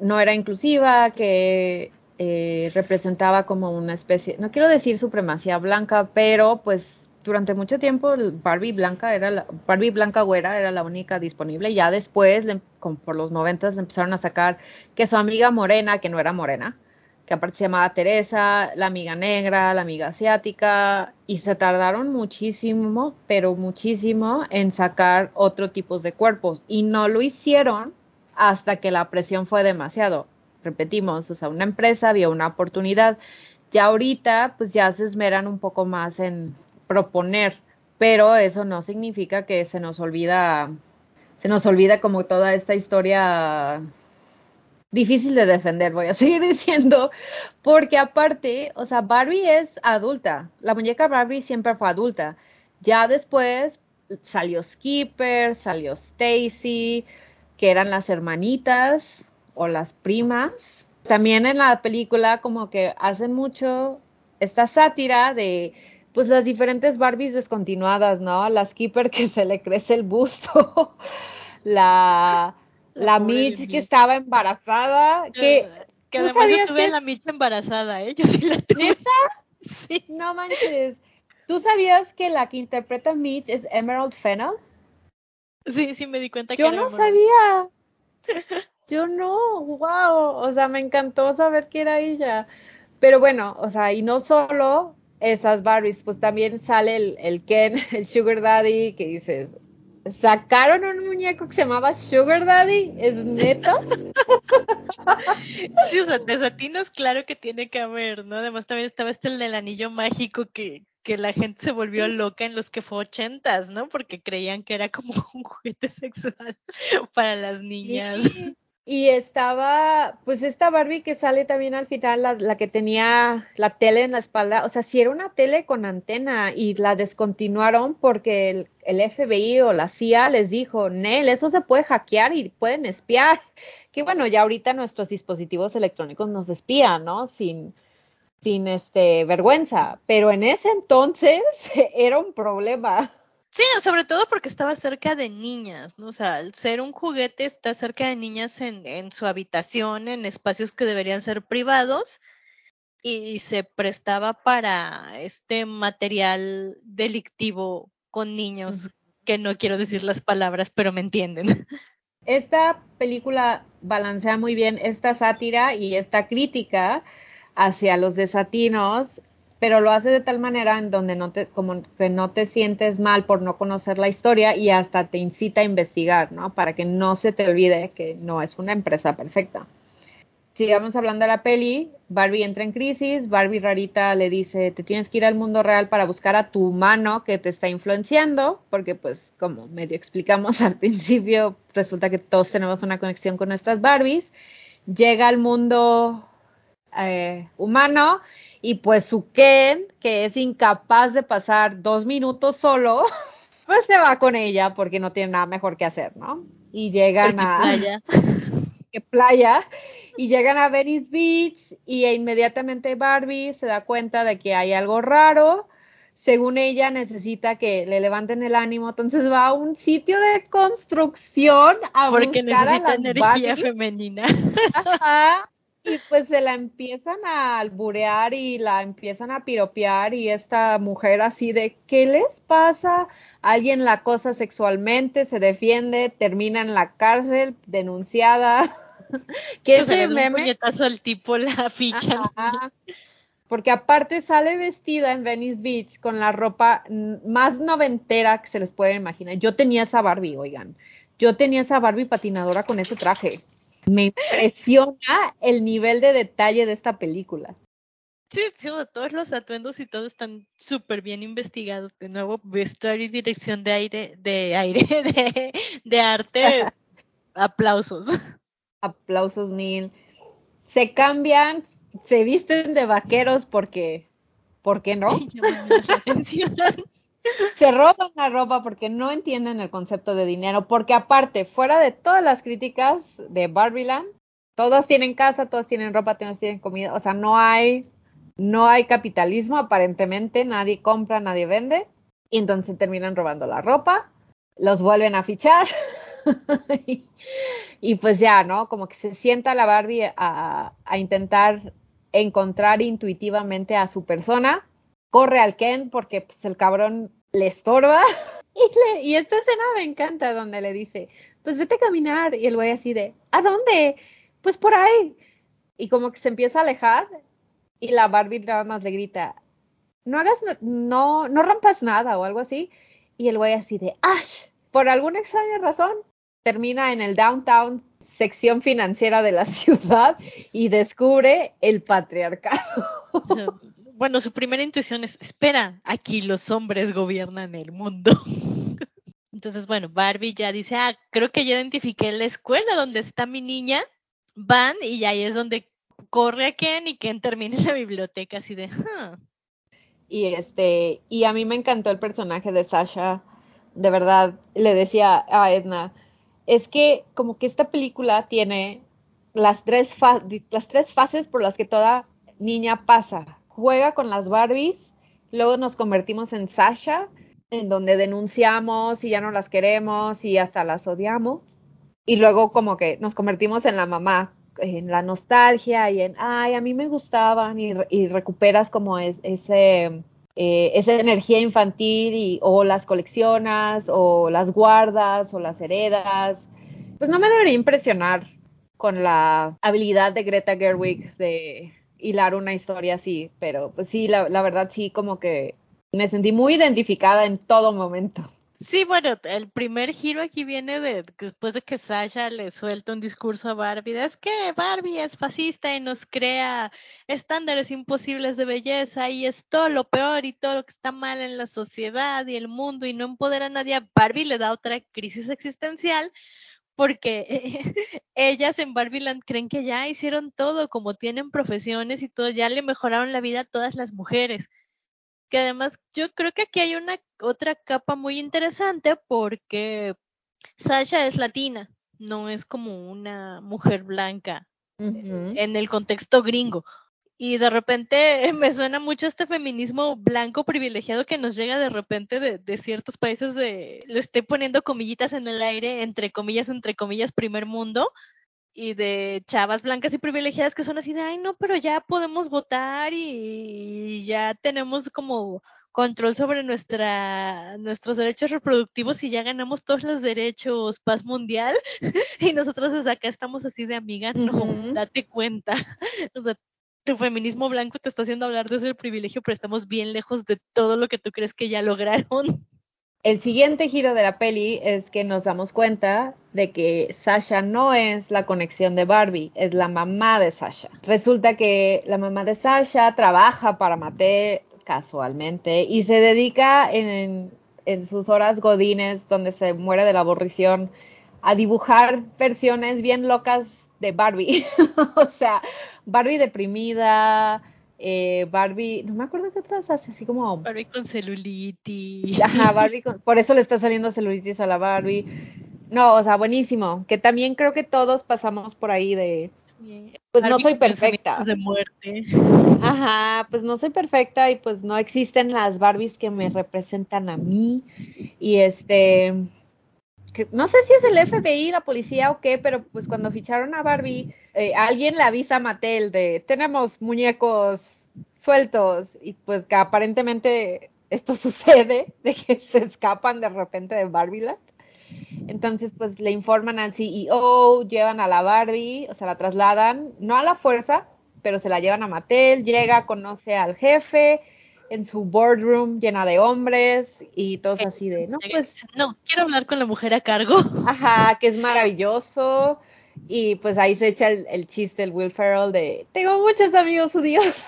no era inclusiva, que eh, representaba como una especie, no quiero decir supremacía blanca, pero pues durante mucho tiempo Barbie blanca era la, Barbie blanca güera era la única disponible. Ya después, le- por los noventas, le empezaron a sacar que su amiga morena, que no era morena, que aparte se llamaba Teresa, la amiga negra, la amiga asiática, y se tardaron muchísimo, pero muchísimo en sacar otro tipo de cuerpos, y no lo hicieron hasta que la presión fue demasiado. Repetimos, o sea, una empresa vio una oportunidad. Ya ahorita, pues ya se esmeran un poco más en proponer, pero eso no significa que se nos olvida, se nos olvida como toda esta historia difícil de defender, voy a seguir diciendo, porque aparte, o sea, Barbie es adulta, la muñeca Barbie siempre fue adulta. Ya después salió Skipper, salió Stacy, que eran las hermanitas o las primas. También en la película como que hacen mucho esta sátira de pues las diferentes Barbies descontinuadas, ¿no? La Skipper que se le crece el busto, la, La Mitch que Mitch. estaba embarazada, que Eh, que ¿tú además yo tuve que- la Micha embarazada, ¿eh? Yo sí la tuve. ¿Neta? Sí. no manches. ¿Tú sabías que la que interpreta Mitch es Emerald Fennell? Sí, sí me di cuenta que Yo no sabía. Yo no, wow. O sea, me encantó saber que era ella. Pero bueno, o sea, y no solo esas Barbies, pues también sale el, el Ken, el Sugar Daddy, que dices, ¿sacaron un muñeco que se llamaba Sugar Daddy? ¿Es neto? Sí, o sea, desatinos, claro que tiene que haber, ¿no? Además también estaba este el del anillo mágico que, que la gente se volvió loca en los que fue ochentas, ¿no? Porque creían que era como un juguete sexual para las niñas. Sí. Y estaba, pues esta Barbie que sale también al final, la, la que tenía la tele en la espalda, o sea, si era una tele con antena y la descontinuaron porque el, FBI o la CIA les dijo, Nel, eso se puede hackear y pueden espiar. Que bueno, ya ahorita nuestros dispositivos electrónicos nos espían, ¿no? Sin, sin este vergüenza, pero en ese entonces era un problema. Sí, sobre todo porque estaba cerca de niñas, ¿no? O sea, al ser un juguete está cerca de niñas en, en su habitación, en espacios que deberían ser privados, y se prestaba para este material delictivo con niños, que no quiero decir las palabras, pero me entienden. Esta película balancea muy bien esta sátira y esta crítica hacia los desatinos, pero lo hace de tal manera en donde no te, como que no te sientes mal por no conocer la historia y hasta te incita a investigar, ¿no? Para que no se te olvide que no es una empresa perfecta. Sigamos hablando de la peli, Barbie entra en crisis, Barbie rarita le dice, te tienes que ir al mundo real para buscar a tu humano que te está influenciando, porque pues como medio explicamos al principio, resulta que todos tenemos una conexión con nuestras Barbies, llega al mundo eh, humano y pues su Ken, que es incapaz de pasar dos minutos solo, pues se va con ella porque no tiene nada mejor que hacer, ¿no? Y llegan Porque a playa. que playa y llegan a Venice Beach y inmediatamente Barbie se da cuenta de que hay algo raro. Según ella necesita que le levanten el ánimo, entonces va a un sitio de construcción a Porque buscar a las energía femenina. Ajá. Y pues se la empiezan a alburear y la empiezan a piropear y esta mujer así de, ¿qué les pasa? Alguien la acosa sexualmente, se defiende, termina en la cárcel, denunciada. que ese un meme, puñetazo al tipo, la fichan. Ajá. porque aparte sale vestida en Venice Beach con la ropa más noventera que se les puede imaginar. Yo tenía esa Barbie, oigan. Yo tenía esa Barbie patinadora con ese traje. Me impresiona el nivel de detalle de esta película. Sí, sí, todos los atuendos y todo están súper bien investigados. De nuevo, vestuario y dirección de aire, de aire, de, de arte. Aplausos. Aplausos mil. Se cambian, se visten de vaqueros porque, ¿por qué no? Se roban la ropa porque no entienden el concepto de dinero, porque aparte, fuera de todas las críticas de Barbieland, todos tienen casa, todos tienen ropa, todos tienen comida, o sea, no hay, no hay capitalismo aparentemente, nadie compra, nadie vende, y entonces terminan robando la ropa, los vuelven a fichar, y, y pues ya, ¿no? Como que se sienta la Barbie a, a intentar encontrar intuitivamente a su persona, corre al Ken porque pues, el cabrón le estorba. Y, le- y esta escena me encanta donde le dice, pues vete a caminar. Y el güey así de, ¿a dónde? Pues por ahí. Y como que se empieza a alejar y la Barbie nada más le grita, no hagas, no, no rompas nada o algo así. Y el güey así de, Ash, por alguna extraña razón, termina en el downtown sección financiera de la ciudad y descubre el patriarcado. Bueno, su primera intuición es, espera, aquí los hombres gobiernan el mundo. Entonces, bueno, Barbie ya dice, ah, creo que ya identifiqué la escuela donde está mi niña. Van y ahí es donde corre a Ken y Ken termina en la biblioteca así de. Y este, y a mí me encantó el personaje de Sasha. De verdad, le decía a Edna, es que como que esta película tiene las tres, las tres fases por las que toda niña pasa juega con las Barbies, luego nos convertimos en Sasha, en donde denunciamos y ya no las queremos y hasta las odiamos. Y luego como que nos convertimos en la mamá, en la nostalgia y en, ay, a mí me gustaban y, y recuperas como es- ese, eh, esa energía infantil y o las coleccionas o las guardas o las heredas. Pues no me debería impresionar con la habilidad de Greta Gerwig de hilar una historia así, pero pues sí, la, la verdad sí, como que me sentí muy identificada en todo momento. Sí, bueno, el primer giro aquí viene de después de que Sasha le suelta un discurso a Barbie, es que Barbie es fascista y nos crea estándares imposibles de belleza y es todo lo peor y todo lo que está mal en la sociedad y el mundo y no empodera a nadie. Barbie le da otra crisis existencial porque ellas en Barbieland creen que ya hicieron todo, como tienen profesiones y todo, ya le mejoraron la vida a todas las mujeres que además yo creo que aquí hay una otra capa muy interesante porque Sasha es latina, no es como una mujer blanca Ujú. en el contexto gringo. Y de repente me suena mucho este feminismo blanco privilegiado que nos llega de repente de, de ciertos países de, lo estoy poniendo comillitas en el aire, entre comillas, entre comillas, primer mundo, y de chavas blancas y privilegiadas que son así de, ay, no, pero ya podemos votar y ya tenemos como control sobre nuestra, nuestros derechos reproductivos y ya ganamos todos los derechos paz mundial y nosotros desde acá estamos así de amiga, no, date cuenta. O sea, tu feminismo blanco te está haciendo hablar desde el privilegio, pero estamos bien lejos de todo lo que tú crees que ya lograron. El siguiente giro de la peli es que nos damos cuenta de que Sasha no es la conexión de Barbie, es la mamá de Sasha. Resulta que la mamá de Sasha trabaja para Mattel casualmente y se dedica en, en sus horas godines, donde se muere de la aburrición, a dibujar versiones bien locas de Barbie. o sea, Barbie deprimida, eh, Barbie, no me acuerdo qué otras hace, así como Barbie con celulitis. Ajá, Barbie, con- por eso le está saliendo celulitis a la Barbie. No, o sea, buenísimo. Que también creo que todos pasamos por ahí de, Sí, pues no soy perfecta. De muerte. Ajá, pues no soy perfecta y pues no existen las Barbies que me representan a mí. Y este, no sé si es el FBI, la policía o qué, pero pues cuando ficharon a Barbie, eh, alguien le avisa a Mattel de, tenemos muñecos sueltos y pues que aparentemente esto sucede, de que se escapan de repente de Barbieland. Entonces, pues le informan al CEO, llevan a la Barbie, o sea, la trasladan, no a la fuerza, pero se la llevan a Mattel, llega, conoce al jefe en su boardroom llena de hombres y todos así de, no, pues, No, quiero hablar con la mujer a cargo. ajá, que es maravilloso. Y pues ahí se echa el, el chiste el Will Ferrell de, tengo muchos amigos judíos.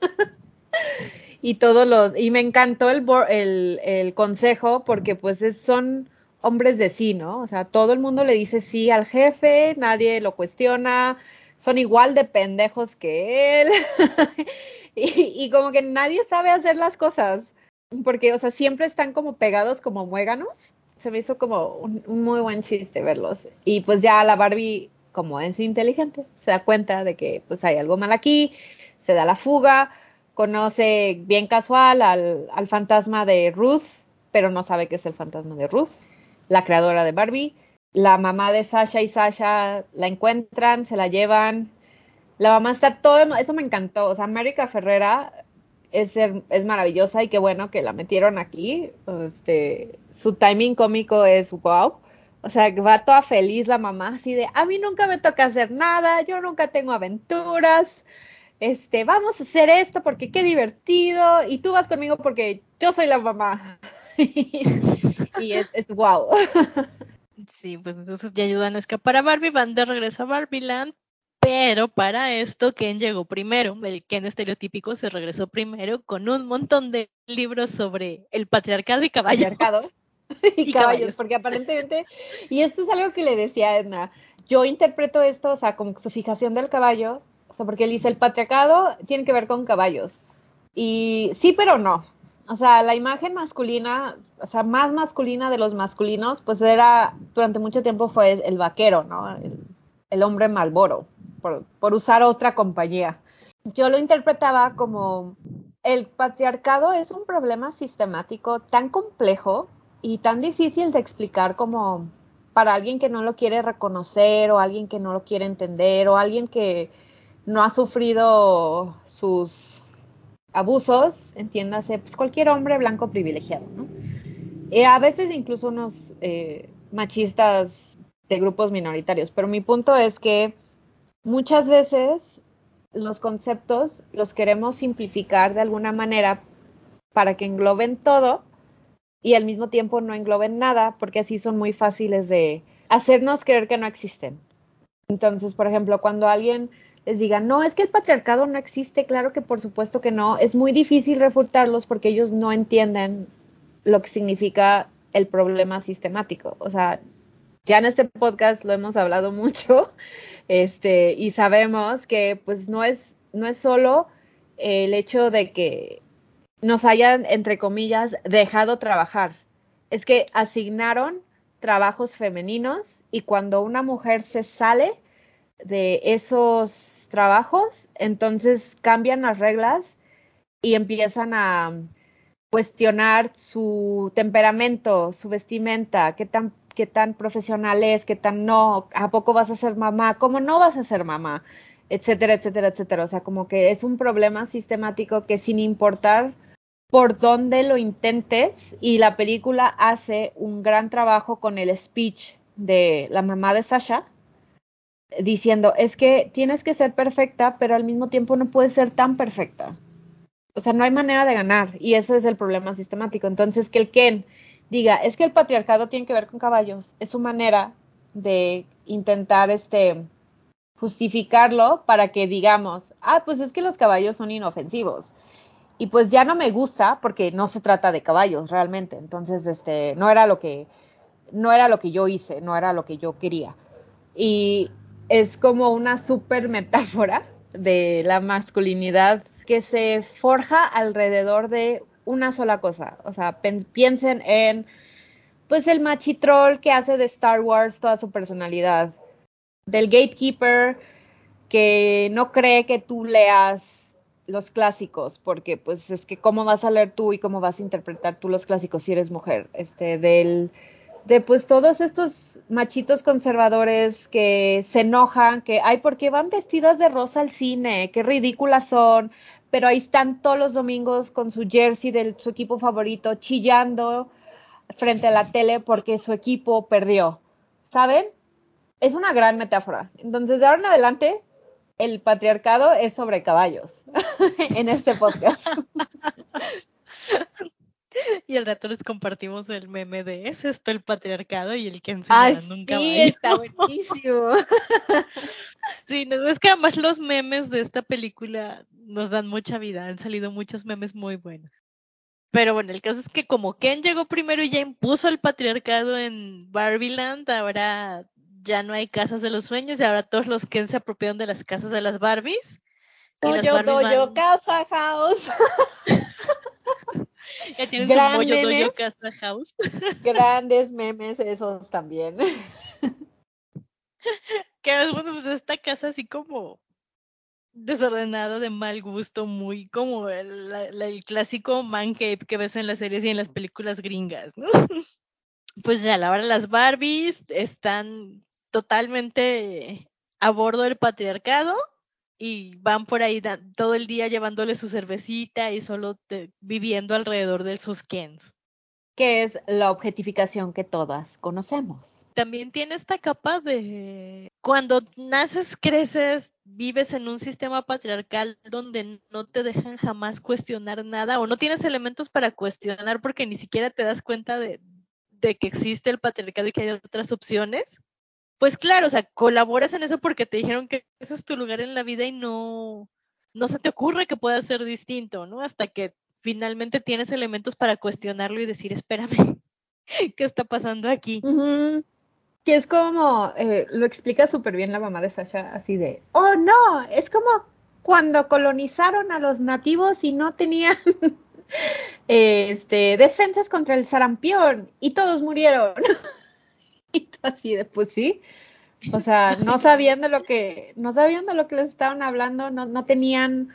y todos los, y me encantó el, el, el consejo porque pues es- son hombres de sí, ¿no? O sea, todo el mundo le dice sí al jefe, nadie lo cuestiona, son igual de pendejos que él. y, como que nadie sabe hacer las cosas, porque, o sea, siempre están como pegados como muéganos. Se me hizo como un, un muy buen chiste verlos. Y pues ya la Barbie, como es inteligente, se da cuenta de que pues hay algo mal aquí, se da la fuga, conoce bien casual al, al fantasma de Ruth, pero no sabe que es el fantasma de Ruth, la creadora de Barbie. La mamá de Sasha y Sasha la encuentran, se la llevan. La mamá está todo, eso me encantó. O sea, América Ferrera es, es maravillosa y qué bueno que la metieron aquí. Este, su timing cómico es wow. O sea, va toda feliz la mamá, así de, a mí nunca me toca hacer nada, yo nunca tengo aventuras. Este, vamos a hacer esto porque qué divertido y tú vas conmigo porque yo soy la mamá. y es, es wow. Sí, pues entonces ya ayudan a escapar a Barbie, van de regreso a Barbieland, pero para esto, Ken llegó primero. El Ken estereotípico se regresó primero con un montón de libros sobre el patriarcado y caballos. patriarcado y, Y caballos, caballos. porque aparentemente, y esto es algo que le decía a Edna, yo interpreto esto, o sea, como su fijación del caballo, o sea, porque él dice, el patriarcado tiene que ver con caballos, y sí, pero no, o sea, la imagen masculina, o sea, más masculina de los masculinos, pues era, durante mucho tiempo fue el vaquero, ¿no? El, el hombre malboro, por, usar otra compañía. yo lo interpretaba como el patriarcado es un problema sistemático tan complejo y tan difícil de explicar como para alguien que no lo quiere reconocer o alguien que no lo quiere entender o alguien que no ha sufrido sus abusos, entiéndase, pues cualquier hombre blanco privilegiado, ¿no? Eh, a veces incluso unos eh, machistas de grupos minoritarios, pero mi punto es que muchas veces los conceptos los queremos simplificar de alguna manera para que engloben todo y al mismo tiempo no engloben nada, porque así son muy fáciles de hacernos creer que no existen. Entonces, por ejemplo, cuando alguien les diga, no, es que el patriarcado no existe, claro que por supuesto que no, es muy difícil refutarlos porque ellos no entienden lo que significa el problema sistemático. O sea, ya en este podcast lo hemos hablado mucho, este, y sabemos que pues no es, no es solo el hecho de que nos hayan, entre comillas, dejado trabajar. Es que asignaron trabajos femeninos y cuando una mujer se sale de esos trabajos, entonces cambian las reglas y empiezan a cuestionar su temperamento, su vestimenta, qué tan, qué tan profesional es, qué tan no, a poco vas a ser mamá, cómo no vas a ser mamá, etcétera, etcétera, etcétera. O sea, como que es un problema sistemático que sin importar por dónde lo intentes y la película hace un gran trabajo con el speech de la mamá de Sasha diciendo, es que tienes que ser perfecta, pero al mismo tiempo no puedes ser tan perfecta. O sea, no hay manera de ganar y eso es el problema sistemático. Entonces, que el Ken diga, es que el patriarcado tiene que ver con caballos, es su manera de intentar este justificarlo para que digamos, ah, pues es que los caballos son inofensivos y pues ya no me gusta porque no se trata de caballos realmente. Entonces, este, no era lo que, no era lo que yo hice, no era lo que yo quería. Y es como una super metáfora de la masculinidad que se forja alrededor de una sola cosa. O sea, piensen en, pues, el machitrol que hace de Star Wars toda su personalidad, del gatekeeper que no cree que tú leas los clásicos, porque pues es que cómo vas a leer tú y cómo vas a interpretar tú los clásicos si eres mujer, este, del, de pues todos estos machitos conservadores que se enojan, que, ay, porque van vestidas de rosa al cine? Qué ridículas son, pero ahí están todos los domingos con su jersey de su equipo favorito, chillando frente a la tele porque su equipo perdió, ¿saben? Es una gran metáfora. Entonces, de ahora en adelante, el patriarcado es sobre caballos en este podcast. Y al rato les compartimos el meme de ¿es esto el patriarcado? Y el que enseñando un caballo. Sí, está buenísimo. sí, es que además los memes de esta película nos dan mucha vida. Han salido muchos memes muy buenos. Pero bueno, el caso es que como Ken llegó primero y ya impuso el patriarcado en Barbieland, ahora ya no hay casas de los sueños y ahora todos los Ken se apropiaron de las casas de las Barbies. Doyo, doyo, casa house. Ya tienen Gran su doyo, casa house. Grandes memes esos también. que es bueno, pues esta casa así como desordenada, de mal gusto, muy como el, el clásico man cave que ves en las series y en las películas gringas, ¿no? Pues ya, ahora las Barbies están totalmente a bordo del patriarcado y van por ahí todo el día llevándole su cervecita y solo viviendo alrededor de sus Kens. Que es la objetificación que todas conocemos. También tiene esta capa de cuando naces, creces, vives en un sistema patriarcal donde no te dejan jamás cuestionar nada o no tienes elementos para cuestionar porque ni siquiera te das cuenta de, de que existe el patriarcado y que hay otras opciones pues claro, o sea, colaboras en eso porque te dijeron que ese es tu lugar en la vida y no, no se te ocurre que pueda ser distinto, ¿no? Hasta que finalmente tienes elementos para cuestionarlo y decir, espérame, ¿qué está pasando aquí? Que es como, eh, lo explica súper bien la mamá de Sasha, así de, oh no, es como cuando colonizaron a los nativos y no tenían este, defensas contra el sarampión y todos murieron. así de, pues sí, O sea, no sabían de lo que, no sabían de lo que les estaban hablando, no, no tenían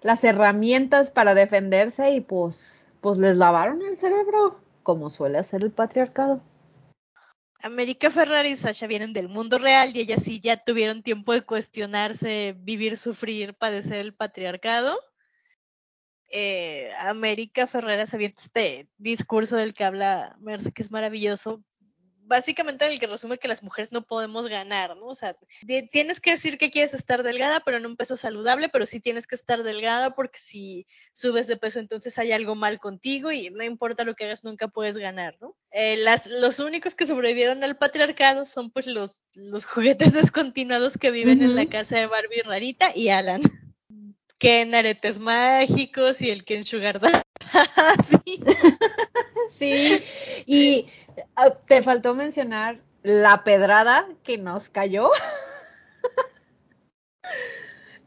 las herramientas para defenderse y pues, pues les lavaron el cerebro, como suele hacer el patriarcado. América Ferrari y Sasha vienen del mundo real y ellas sí ya tuvieron tiempo de cuestionarse, vivir, sufrir, padecer el patriarcado. Eh, América Ferrera se avienta este discurso del que habla Merce, que es maravilloso, básicamente en el que resume que las mujeres no podemos ganar, ¿no? O sea, ti- tienes que decir que quieres estar delgada, pero en un peso saludable, pero sí tienes que estar delgada porque si subes de peso entonces hay algo mal contigo y no importa lo que hagas, nunca puedes ganar, ¿no? Eh, las, los únicos que sobrevivieron al patriarcado son pues los, los juguetes descontinuados que viven en la casa de Barbie Rarita y Alan. Que en aretes mágicos y el que en Sugar Daddy. Sí, y ah, te faltó mencionar la pedrada que nos cayó.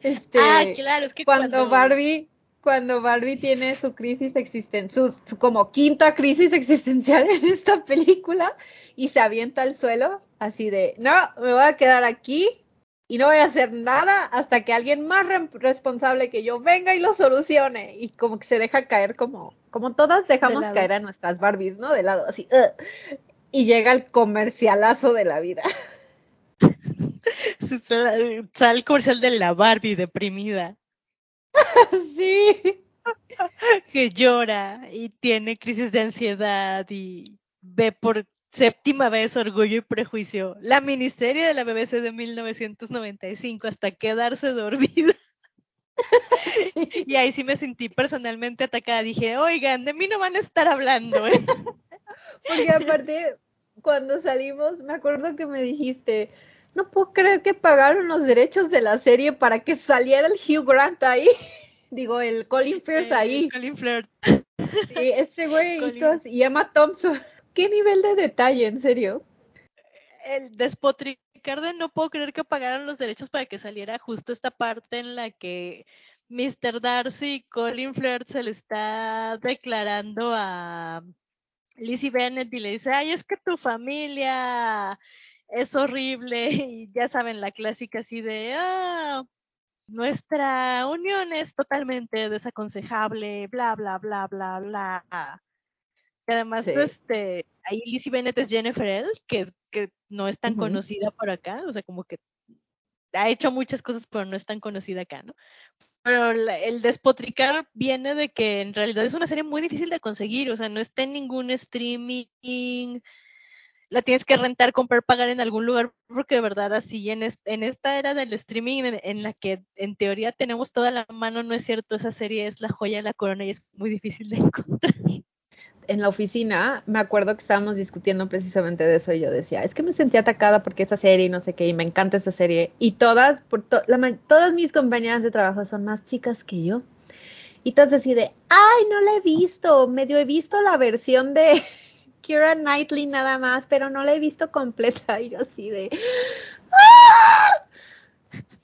Este, ah, claro, es que cuando Barbie, cuando Barbie tiene su crisis existen, su, su como quinta crisis existencial en esta película y se avienta al suelo, así de, no, me voy a quedar aquí y no voy a hacer nada hasta que alguien más re- responsable que yo venga y lo solucione. Y como que se deja caer como, como todas dejamos caer a nuestras Barbies, ¿no? De lado, así. Y llega el comercialazo de la vida. Sale sale el comercial de la Barbie deprimida, sí. que llora y tiene crisis de ansiedad y ve por séptima vez Orgullo y Prejuicio, la miniserie de la BBC de 1995 hasta quedarse dormida. Y ahí sí me sentí personalmente atacada. Dije, oigan, de mí no van a estar hablando, ¿eh? Porque aparte, cuando salimos, me acuerdo que me dijiste, no puedo creer que pagaron los derechos de la serie para que saliera el Hugh Grant ahí. Digo, el Colin Firth ahí. Colin Firth. Sí, ese güey y, y Emma Thompson. ¿Qué nivel de detalle, en serio? el despotricar de no puedo creer que pagaran los derechos para que saliera justo esta parte en la que Mr. Darcy y Colin Firth se le está declarando a Lizzie Bennett y le dice, ay, es que tu familia es horrible y ya saben la clásica así de, ah, nuestra unión es totalmente desaconsejable, bla, bla, bla, bla, bla. Y además, Sí. este, ahí Lizzie Bennett es Jennifer L, que, es, que no es tan conocida por acá, o sea, como que ha hecho muchas cosas, pero no es tan conocida acá, ¿no? Pero la- el despotricar viene de que en realidad es una serie muy difícil de conseguir, o sea, no está en ningún streaming, la tienes que rentar, comprar, pagar en algún lugar, porque de verdad así, en, es- en esta era del streaming en, en la que en teoría tenemos toda la mano, no es cierto, esa serie es la joya de la corona y es muy difícil de encontrar. En la oficina, me acuerdo que estábamos discutiendo precisamente de eso y yo decía, es que me sentí atacada porque esa serie y no sé qué, y me encanta esa serie. Y todas, por to- la todas mis compañeras de trabajo son más chicas que yo. Y todas así de, ay, no la he visto, medio he visto la versión de Kira Knightley nada más, pero no la he visto completa. Y yo así de, ¡ah!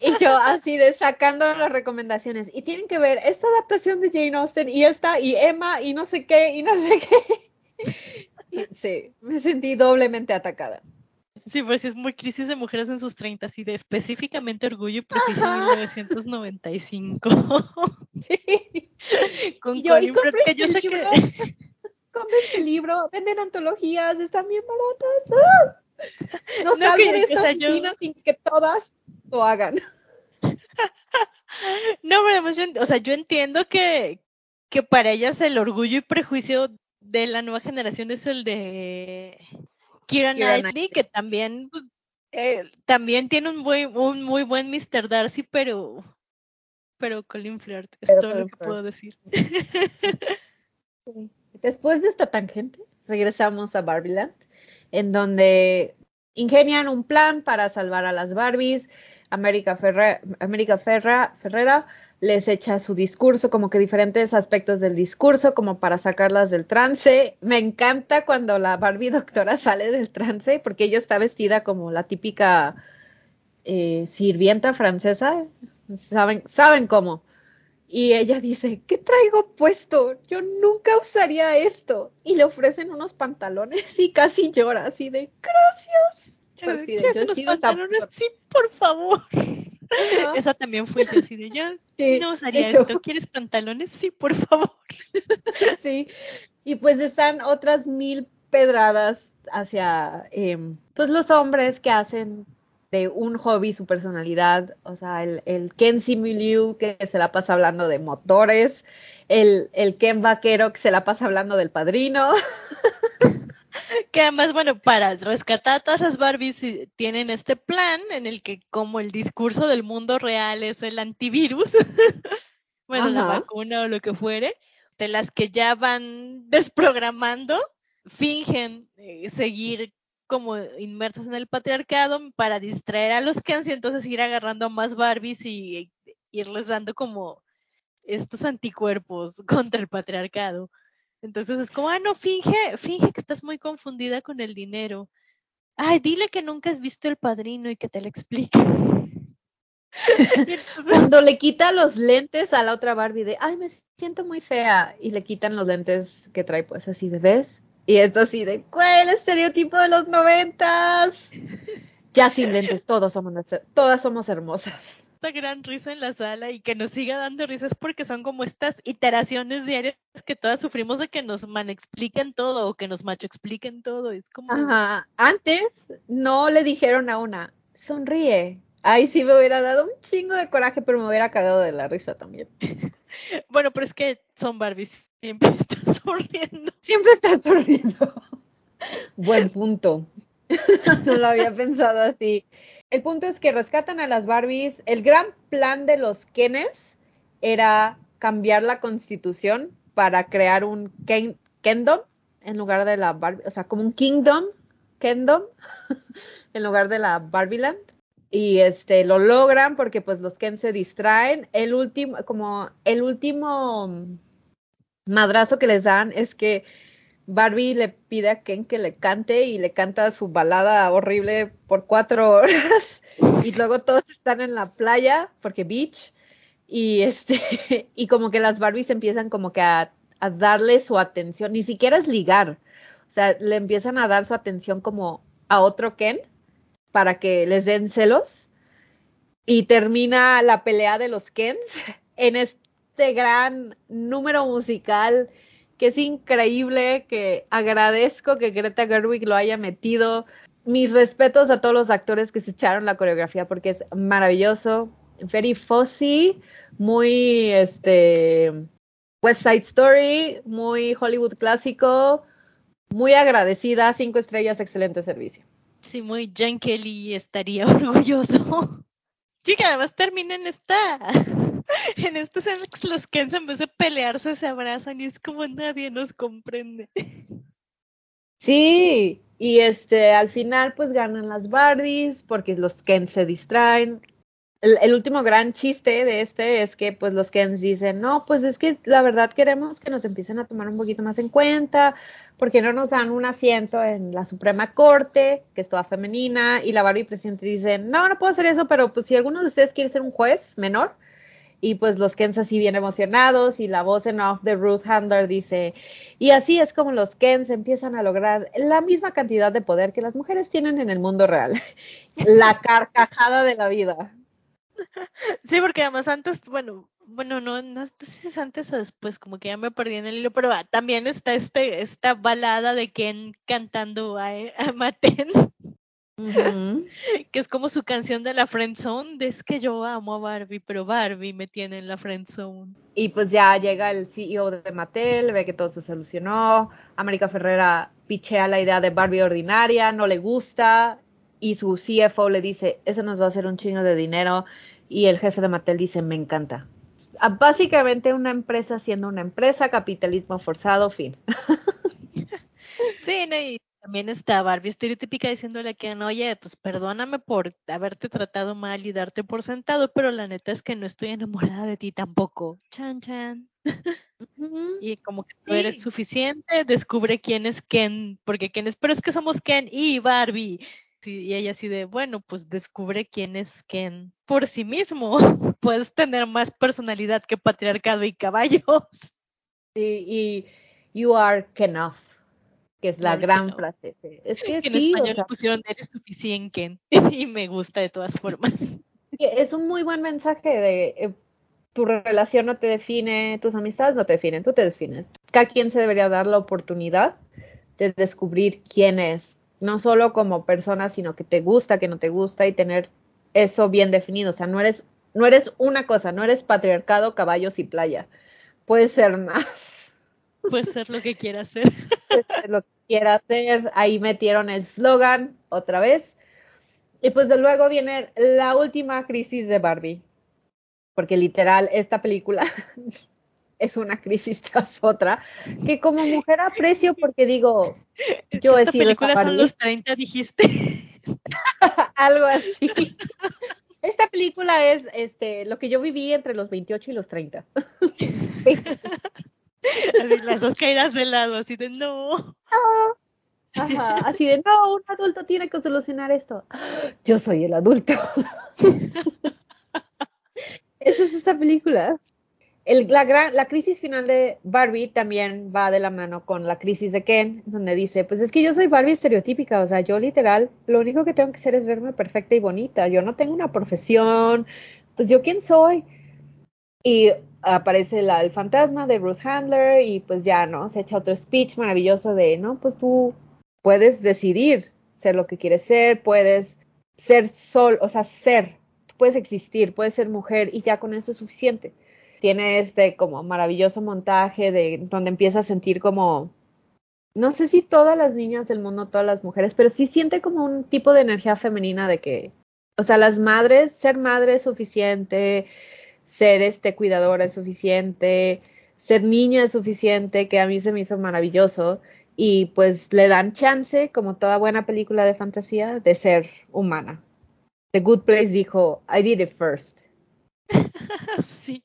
Y yo así de sacando las recomendaciones. Y tienen que ver esta adaptación de Jane Austen y esta y Emma y no sé qué y no sé qué. Y sí, me sentí doblemente atacada. Sí, pues es muy crisis de mujeres en sus 30 y de específicamente Orgullo y Prejuicio Ajá. 1995. Sí. Con Y yo, y que cómprense yo sé que libro, cómprense el libro, venden antologías, están bien baratas. ¡Ah! No, No, que- de que, o sea, yo- sin que todas lo hagan. No, pero además yo, o sea, yo entiendo que, que para ellas el orgullo y prejuicio de la nueva generación es el de Kira Knightley, que también, pues, eh, también tiene un, buen, un muy buen Mr. Darcy, pero, pero Colin Firth, es Pero todo lo que puedo decir. Después de esta tangente, regresamos a Barbieland, en donde ingenian un plan para salvar a las Barbies. América, Ferre- América Ferra- Ferrera les echa su discurso, como que diferentes aspectos del discurso, como para sacarlas del trance. Me encanta cuando la Barbie doctora sale del trance, porque ella está vestida como la típica eh, sirvienta francesa. Saben, saben cómo. Y ella dice, ¿qué traigo puesto? Yo nunca usaría esto. Y le ofrecen unos pantalones y casi llora, así de, gracias. Así de, ¿Quieres yo unos sí los pantalones? Sí, por favor. Ajá. Esa también fue yo así de yo Sí, no usaría esto. ¿Quieres pantalones? Sí, por favor. Sí, y pues están otras mil pedradas hacia em, pues los hombres que hacen de un hobby su personalidad, o sea, el, el Ken Simuliu que se la pasa hablando de motores, el, el Ken Vaquero que se la pasa hablando del padrino. Que además, bueno, para rescatar a todas las Barbies tienen este plan en el que como el discurso del mundo real es el antivirus, bueno, la vacuna o lo que fuere, de las que ya van desprogramando, fingen eh, seguir como inmersas en el patriarcado para distraer a los Kens y entonces ir agarrando a más Barbies y irles dando como estos anticuerpos contra el patriarcado. Entonces es como, ah, no, finge, finge que estás muy confundida con el dinero. Ay, dile que nunca has visto el padrino y que te lo explique. Cuando le quita los lentes a la otra Barbie de, ay, me siento muy fea, y le quitan los lentes que trae pues así de, ¿ves? Y es así de, ¿cuál estereotipo de los noventas? Ya sin lentes, todos somos, todas somos hermosas. Esta gran risa en la sala y que nos siga dando risas porque son como estas iteraciones diarias que todas sufrimos de que nos man expliquen todo o que nos macho expliquen todo. Es como, Ajá. Antes no le dijeron a una, sonríe. Ay, sí me hubiera dado un chingo de coraje, pero me hubiera cagado de la risa también. bueno, pero es que son Barbies, siempre están sonriendo. Siempre estás sonriendo. Buen punto. no lo había pensado así. El punto es que rescatan a las Barbies. El gran plan de los Kenes era cambiar la constitución para crear un Ken Kendom en lugar de la Barbie, o sea, como un Kingdom, Kendom, en lugar de la Barbieland. Y este lo logran porque pues los Ken se distraen. El último, como el último madrazo que les dan es que Barbie le pide a Ken que le cante y le canta su balada horrible por cuatro horas. Y luego todos están en la playa porque beach y este y como que las Barbies empiezan como que a, a darle su atención, ni siquiera es ligar, o sea, le empiezan a dar su atención como a otro Ken para que les den celos. Y termina la pelea de los Kens en este gran número musical que es increíble, que agradezco que Greta Gerwig lo haya metido. Mis respetos a todos los actores que se echaron la coreografía porque es maravilloso. Very fussy, muy este West Side Story, muy Hollywood clásico, muy agradecida, cinco estrellas, excelente servicio. Sí, muy Jan Kelly estaría orgulloso. Sí, que además termina en esta, en que los Kens en vez de pelearse se abrazan y es como nadie nos comprende. Sí, y este al final pues ganan las Barbies porque los Kens se distraen. El, el, último gran chiste de este es que pues los Kens dicen, no, pues es que la verdad queremos que nos empiecen a tomar un poquito más en cuenta, porque no nos dan un asiento en la Suprema Corte, que es toda femenina, y la Barbie presidente dice, no, no puedo hacer eso, pero pues si alguno de ustedes quiere ser un juez menor, y pues los Kens así bien emocionados, y la voz en off de Ruth Handler dice, y así es como los Kens empiezan a lograr la misma cantidad de poder que las mujeres tienen en el mundo real. la carcajada de la vida. Sí, porque además antes, bueno, bueno, no, no, sé si es antes o después, como que ya me perdí en el hilo, pero ah, también está este, esta balada de Ken cantando a, a Maten, uh -huh. que es como su canción de la friend zone, de es que yo amo a Barbie, pero Barbie me tiene en la friend zone. Y pues ya llega el CEO de Mattel, ve que todo se solucionó, América Ferrera pichea la idea de Barbie ordinaria, no le gusta, y su CFO le dice, eso nos va a hacer un chingo de dinero, y el jefe de Mattel dice, me encanta. Básicamente una empresa siendo una empresa, capitalismo forzado, fin. Sí, no, y también está Barbie estereotípica diciéndole que no, oye, pues perdóname por haberte tratado mal y darte por sentado, pero la neta es que no estoy enamorada de ti tampoco. Chan, chan. Uh -huh. Y como que tú eres suficiente, descubre quién es Ken, porque Ken es, pero es que somos Ken y Barbie. Sí, y ella así de, bueno, pues descubre quién es Ken por sí mismo. Puedes tener más personalidad que patriarcado y caballos. Sí, y you are Kenough. Que es la Claro que gran no. frase. Es que Que en sí, o español sea, pusieron eres suficiente y me gusta de todas formas. es un muy buen mensaje de eh, tu relación no te define, tus amistades no te definen, tú te defines. Cada quien se debería dar la oportunidad de descubrir quién es, no solo como persona, sino que te gusta, que no te gusta y tener eso bien definido. O sea, no eres, no eres una cosa, no eres patriarcado, caballos y playa. Puedes ser más. Puede ser lo que quiera hacer. ser lo que quiera hacer. Ahí metieron el slogan otra vez. Y pues de luego viene la última crisis de Barbie. Porque literal, esta película es una crisis tras otra, que como mujer aprecio porque digo, yo he Esta sido esa película son los 30, dijiste. algo así. Esta película es este, lo que yo viví entre los 28 y los 30. Así, las dos caídas de lado, así de no. Ajá, así de, no, un adulto tiene que solucionar esto. Yo soy el adulto. Eso es esta película. El- la, gran, la crisis final de Barbie también va de la mano con la crisis de Ken, donde dice, pues es que yo soy Barbie estereotípica, o sea, yo literal, lo único que tengo que hacer es verme perfecta y bonita, yo no tengo una profesión, pues yo quién soy. Y aparece la- el fantasma de Bruce Handler y pues ya, ¿no? Se echa otro speech maravilloso de, no, pues tú puedes decidir ser lo que quieres ser, puedes ser sol, o sea, ser, puedes existir, puedes ser mujer y ya con eso es suficiente. Tiene este como maravilloso montaje de donde empieza a sentir como, no sé si todas las niñas del mundo, todas las mujeres, pero sí siente como un tipo de energía femenina de que, o sea, las madres, ser madre es suficiente, ser este cuidadora es suficiente, ser niña es suficiente, que a mí se me hizo maravilloso y pues le dan chance, como toda buena película de fantasía, de ser humana. The Good Place dijo, I did it first. Sí.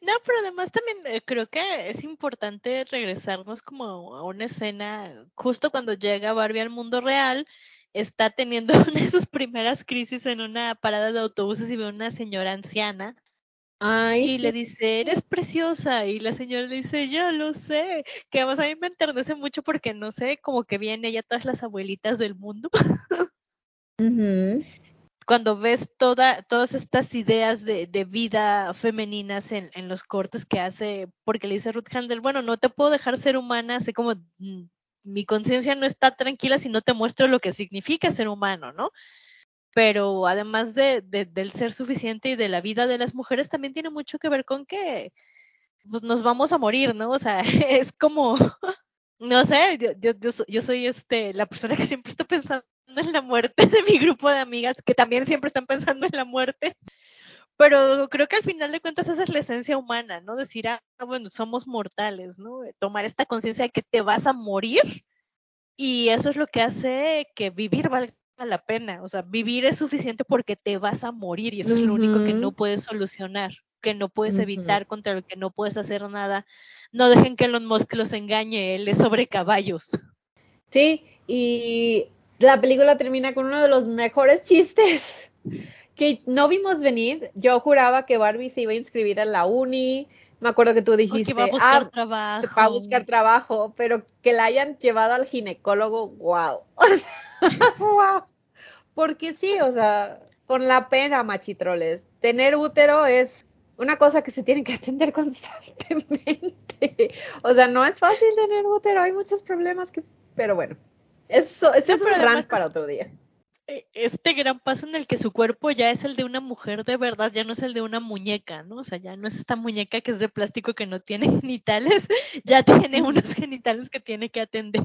No, pero además también eh, creo que es importante regresarnos como a una escena justo cuando llega Barbie al mundo real, está teniendo una de sus primeras crisis en una parada de autobuses y ve a una señora anciana Ay, y le dice, eres preciosa. Y la señora le dice, yo lo sé. Que además a mí me enternece mucho porque no sé, como que vienen ella todas las abuelitas del mundo. Cuando ves toda, todas estas ideas de, de vida femeninas en, en los cortes que hace, porque le dice Ruth Handel, bueno, no te puedo dejar ser humana, así como mm, mi conciencia no está tranquila si no te muestro lo que significa ser humano, ¿no? Pero además de, de- del ser suficiente y de la vida de las mujeres, también tiene mucho que ver con que pues, nos vamos a morir, ¿no? O sea, es como, no sé, yo, yo, yo, so- yo soy este, la persona que siempre está pensando en la muerte de mi grupo de amigas, que también siempre están pensando en la muerte. Pero creo que al final de cuentas esa es la esencia humana, ¿no? Decir, ah, bueno, somos mortales, ¿no? Tomar esta conciencia de que te vas a morir y eso es lo que hace que vivir valga la pena. O sea, vivir es suficiente porque te vas a morir y eso es lo único que no puedes solucionar, que no puedes evitar, contra lo que no puedes hacer nada. No dejen que Elon Musk los engañe, él es sobre caballos. Sí, y la película termina con uno de los mejores chistes que no vimos venir. Yo juraba que Barbie se iba a inscribir en la uni. Me acuerdo que tú dijiste, va a buscar ah, trabajo. va a buscar trabajo, pero que la hayan llevado al ginecólogo, wow. wow. Porque sí, o sea, con la pena, machitroles. Tener útero es una cosa que se tiene que atender constantemente. O sea, no es fácil tener útero, hay muchos problemas que, pero bueno. Eso, es un rant para otro día. eh, este gran paso en el que su cuerpo ya es el de una mujer de verdad, ya no es el de una muñeca, ¿no? O sea, ya no es esta muñeca que es de plástico que no tiene genitales, ya tiene unos genitales que tiene que atender.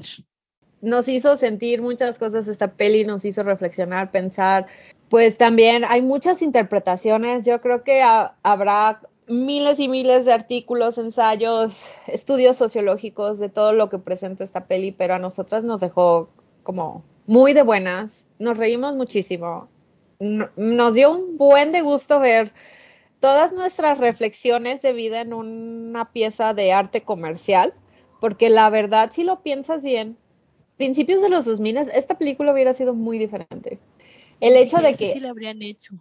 Nos hizo sentir muchas cosas esta peli, nos hizo reflexionar, pensar. Pues también hay muchas interpretaciones. Yo creo que ha- habrá miles y miles de artículos, ensayos, estudios sociológicos de todo lo que presenta esta peli, pero a nosotras nos dejó como muy de buenas. Nos reímos muchísimo. No- Nos dio un buen de gusto ver todas nuestras reflexiones de vida en una pieza de arte comercial, porque la verdad, si lo piensas bien, principios de los 2000, esta película hubiera sido muy diferente. El hecho de siquiera sé que, si lo habrían hecho.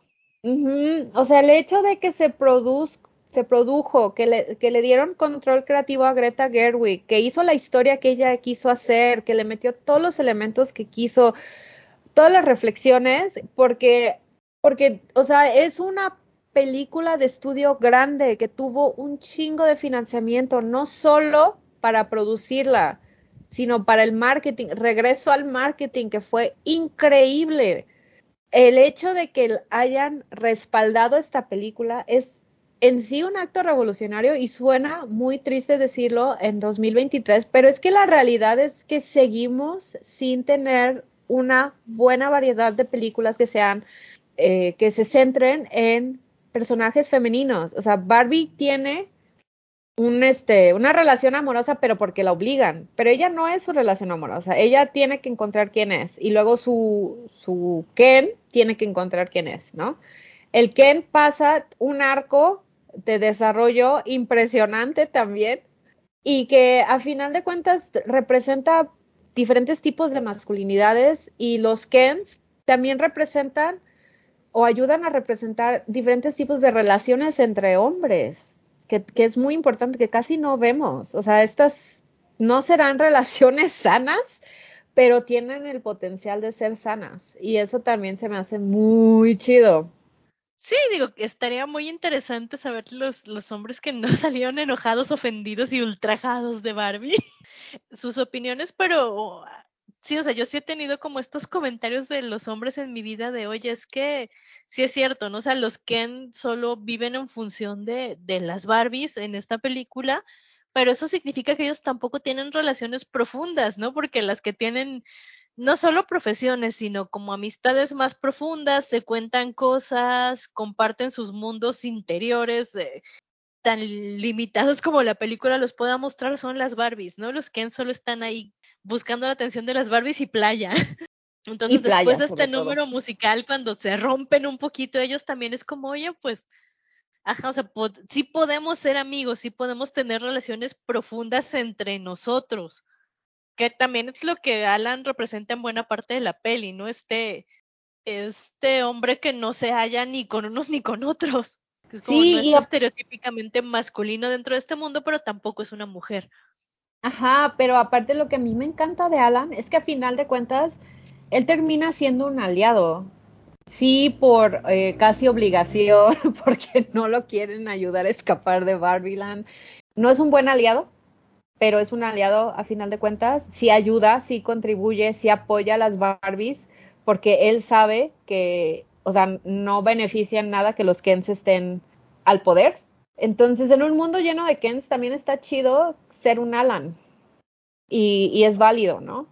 Ujú, o sea, el hecho de que se produzca, se produjo, que le, que le dieron control creativo a Greta Gerwig, que hizo la historia que ella quiso hacer, que le metió todos los elementos que quiso, todas las reflexiones, porque, porque, o sea, es una película de estudio grande que tuvo un chingo de financiamiento, no solo para producirla, sino para el marketing, regreso al marketing que fue increíble. El hecho de que hayan respaldado esta película es en sí un acto revolucionario y suena muy triste decirlo en 2023, pero es que la realidad es que seguimos sin tener una buena variedad de películas que sean, eh, que se centren en personajes femeninos. O sea, Barbie tiene un, este, una relación amorosa, pero porque la obligan. Pero ella no es su relación amorosa. Ella tiene que encontrar quién es. Y luego su, su Ken tiene que encontrar quién es, ¿no? El Ken pasa un arco de desarrollo impresionante también y que a final de cuentas representa diferentes tipos de masculinidades y los Kens también representan o ayudan a representar diferentes tipos de relaciones entre hombres, que, es muy importante, que casi no vemos. O sea, estas no serán relaciones sanas, pero tienen el potencial de ser sanas. Y eso también se me hace muy chido. Sí, digo, estaría muy interesante saber los, los hombres que no salieron enojados, ofendidos y ultrajados de Barbie, sus opiniones, pero sí, o sea, yo sí he tenido como estos comentarios de los hombres en mi vida de, oye, es que sí es cierto, ¿no? O sea, los Ken solo viven en función de, de las Barbies en esta película, pero eso significa que ellos tampoco tienen relaciones profundas, ¿no? Porque las que tienen no solo profesiones, sino como amistades más profundas, se cuentan cosas, comparten sus mundos interiores, eh, tan limitados como la película los pueda mostrar son las Barbies, ¿no? Los Ken solo están ahí buscando la atención de las Barbies y playa. Entonces, playa, después de este todo. número musical, cuando se rompen un poquito ellos también es como, oye, pues, ajá, o sea, pod- sí podemos ser amigos, sí podemos tener relaciones profundas entre nosotros que también es lo que Alan representa en buena parte de la peli, ¿no? Este, este hombre que no se halla ni con unos ni con otros. que Es como Sí, no es y estereotípicamente masculino dentro de este mundo, pero tampoco es una mujer. Ajá, pero aparte lo que a mí me encanta de Alan es que a final de cuentas él termina siendo un aliado. Sí, por eh, casi obligación, porque no lo quieren ayudar a escapar de Barbieland. No es un buen aliado, pero es un aliado a final de cuentas. Sí ayuda, sí contribuye, sí apoya a las Barbies, porque él sabe que, o sea, no beneficia en nada que los Kens estén al poder. Entonces, en un mundo lleno de Kens también está chido ser un Alan. Y, es válido, ¿no?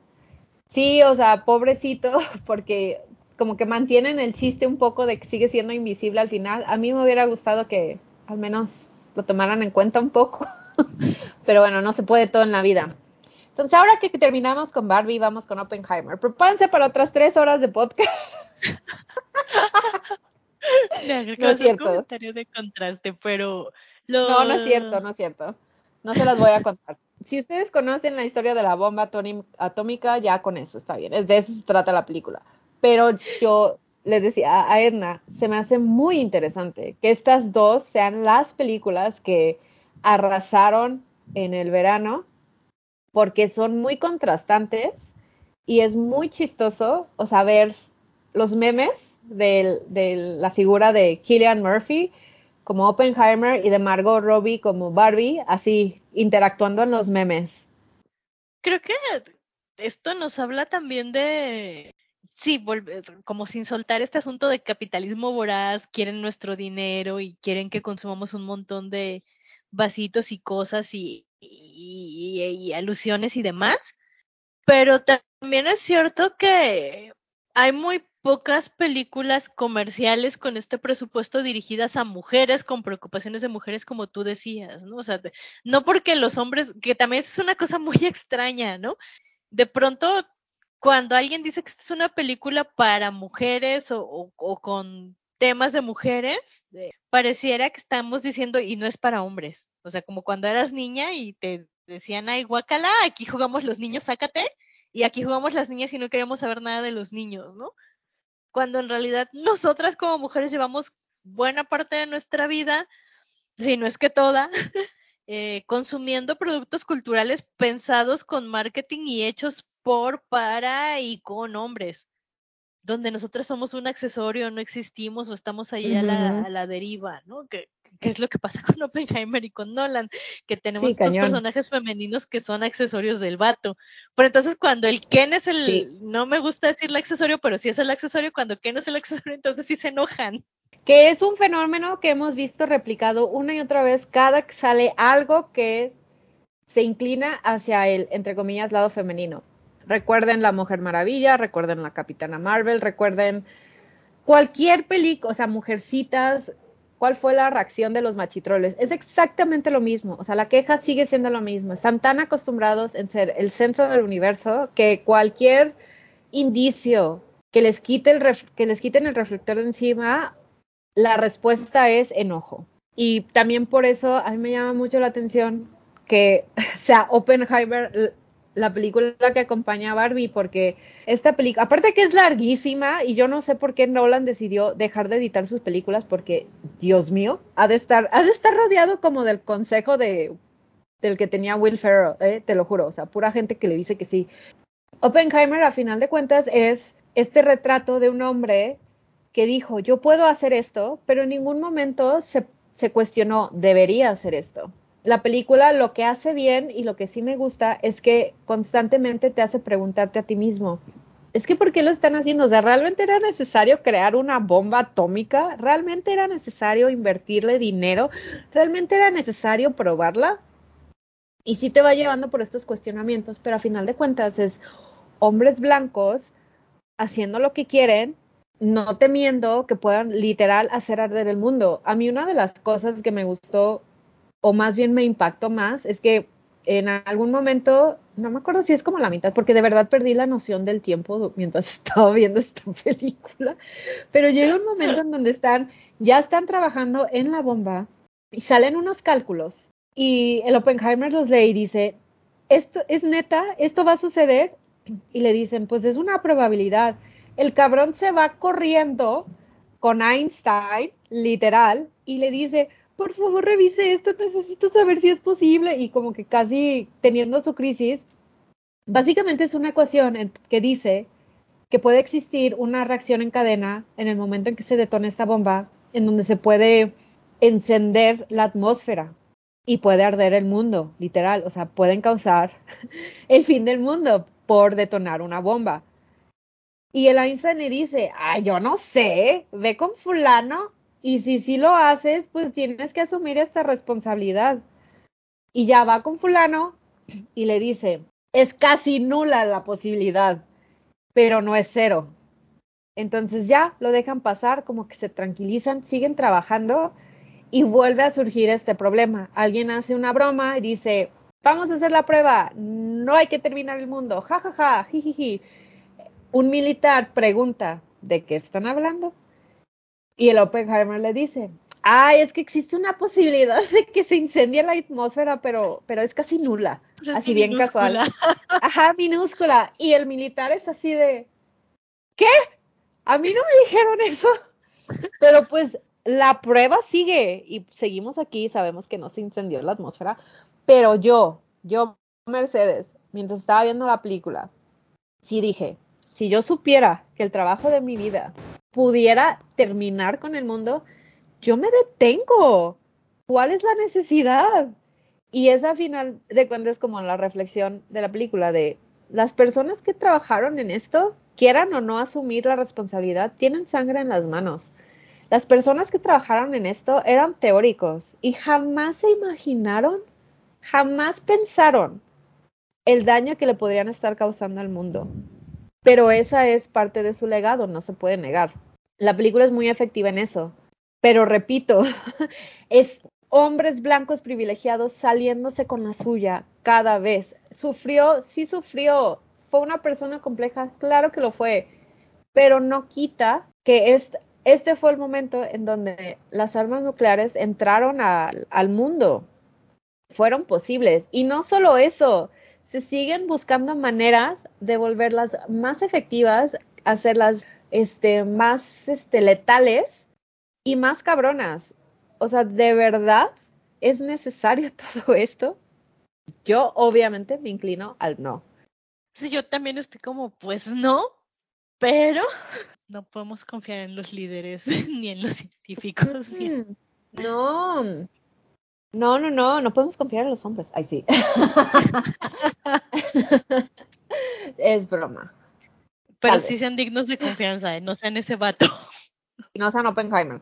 Sí, o sea, pobrecito, porque como que mantienen el chiste un poco de que sigue siendo invisible al final. A mí me hubiera gustado que al menos lo tomaran en cuenta un poco. Pero bueno, no se puede todo en la vida. Entonces, ahora que terminamos con Barbie, vamos con Oppenheimer. Prepárense para otras tres horas de podcast. No es cierto. comentario de contraste, pero lo... No, no es cierto, no es cierto. No se las voy a contar. Si ustedes conocen la historia de la bomba atómica, ya con eso está bien. De eso se trata la película. Pero yo les decía a Edna, se me hace muy interesante que estas dos sean las películas que arrasaron en el verano, porque son muy contrastantes y es muy chistoso, o sea, ver los memes del- de la figura de Killian Murphy como Oppenheimer y de Margot Robbie como Barbie, así interactuando en los memes. Creo que esto nos habla también de, sí, como sin soltar este asunto de capitalismo voraz, quieren nuestro dinero y quieren que consumamos un montón de vasitos y cosas y alusiones y demás. Pero también es cierto que hay muy pocas películas comerciales con este presupuesto dirigidas a mujeres con preocupaciones de mujeres como tú decías, ¿no? O sea, no porque los hombres, que también es una cosa muy extraña, ¿no? De pronto, cuando alguien dice que esta es una película para mujeres o, con temas de mujeres, pareciera que estamos diciendo y no es para hombres. O sea, como cuando eras niña y te decían, ay, guacala, aquí jugamos los niños, sácate, y aquí jugamos las niñas y no queremos saber nada de los niños, ¿no? Cuando en realidad nosotras como mujeres llevamos buena parte de nuestra vida si no es que toda, eh, consumiendo productos culturales pensados con marketing y hechos por, para y con hombres, donde nosotros somos un accesorio, no existimos o estamos ahí a, la, Ujú. a la deriva, ¿no? Que, que es lo que pasa con Oppenheimer y con Nolan, que tenemos Sí, estos cañón. personajes femeninos que son accesorios del vato. Pero entonces cuando el Ken es el, Sí. no me gusta decirle accesorio, pero sí es el accesorio, cuando Ken es el accesorio, entonces sí se enojan. Que es un fenómeno que hemos visto replicado una y otra vez cada que sale algo que se inclina hacia el, entre comillas, lado femenino. Recuerden La Mujer Maravilla, recuerden La Capitana Marvel, recuerden cualquier película, o sea, Mujercitas, ¿cuál fue la reacción de los machitroles? Es exactamente lo mismo, o sea, la queja sigue siendo lo mismo. Están tan acostumbrados en ser el centro del universo que cualquier indicio que les, quite el que les quiten el reflector de encima, la respuesta es enojo. Y también por eso a mí me llama mucho la atención que sea Oppenheimer la película que acompaña a Barbie, porque esta película, aparte que es larguísima, y yo no sé por qué Nolan decidió dejar de editar sus películas, porque, Dios mío, ha de estar, ha de estar rodeado como del consejo de del que tenía Will Ferrell, ¿eh? te lo juro, o sea, pura gente que le dice que sí. Oppenheimer, a final de cuentas, es este retrato de un hombre que dijo, yo puedo hacer esto, pero en ningún momento se, se cuestionó, debería hacer esto. La película lo que hace bien y lo que sí me gusta es que constantemente te hace preguntarte a ti mismo, es que ¿por qué lo están haciendo? O sea, ¿realmente era necesario crear una bomba atómica? ¿Realmente era necesario invertirle dinero? ¿Realmente era necesario probarla? Y sí te va llevando por estos cuestionamientos, pero a final de cuentas es hombres blancos haciendo lo que quieren, no temiendo que puedan literal hacer arder el mundo. A mí una de las cosas que me gustó, o más bien me impactó más, es que en algún momento, no me acuerdo si es como la mitad, porque de verdad perdí la noción del tiempo mientras estaba viendo esta película, pero llega un momento en donde están, ya están trabajando en la bomba y salen unos cálculos y el Oppenheimer los lee y dice, esto es neta, esto va a suceder. Y le dicen, pues es una probabilidad. El cabrón se va corriendo con Einstein, literal, y le dice, por favor revise esto, necesito saber si es posible. Y como que casi teniendo su crisis, básicamente es una ecuación que dice que puede existir una reacción en cadena en el momento en que se detona esta bomba, en donde se puede encender la atmósfera y puede arder el mundo, literal. O sea, pueden causar el fin del mundo por detonar una bomba. Y el Einstein le dice, ah, yo no sé, ve con fulano y si sí lo haces, pues tienes que asumir esta responsabilidad. Y ya va con fulano y le dice, es casi nula la posibilidad, pero no es cero. Entonces ya lo dejan pasar, como que se tranquilizan, siguen trabajando y vuelve a surgir este problema. Alguien hace una broma y dice, vamos a hacer la prueba, no hay que terminar el mundo, ja, ja, ja, jijiji. Un militar pregunta, ¿de qué están hablando? Y el Oppenheimer le dice, ay, es que existe una posibilidad de que se incendie la atmósfera, pero, pero es casi nula. Pero Así bien minúscula. casual. Ajá, minúscula. Y el militar es así de, ¿qué? A mí no me dijeron eso. Pero pues la prueba sigue y seguimos aquí, sabemos que no se incendió la atmósfera, pero yo, yo, Mercedes, mientras estaba viendo la película, sí dije, si yo supiera que el trabajo de mi vida pudiera terminar con el mundo, yo me detengo. ¿Cuál es la necesidad? Y esa a final de cuentas como la reflexión de la película de las personas que trabajaron en esto, quieran o no asumir la responsabilidad, tienen sangre en las manos. Las personas que trabajaron en esto eran teóricos y jamás se imaginaron, jamás pensaron el daño que le podrían estar causando al mundo. Pero esa es parte de su legado, no se puede negar. La película es muy efectiva en eso. Pero repito, es hombres blancos privilegiados saliéndose con la suya cada vez. Sufrió, sí sufrió, fue una persona compleja, claro que lo fue, pero no quita que este, este fue el momento en donde las armas nucleares entraron al mundo, fueron posibles. Y no solo eso, se siguen buscando maneras de volverlas más efectivas, hacerlas este, más este, letales y más cabronas. O sea, de verdad ¿Es necesario todo esto? Yo obviamente me inclino al no. Sí, yo también estoy como, pues no, pero no podemos confiar en los líderes, ni en los científicos, ni en- Mm, No. No, no, no, no podemos confiar en los hombres. Ay, sí. es broma. Pero sí sean dignos de confianza, ¿eh? no sean ese vato. No sean Oppenheimer.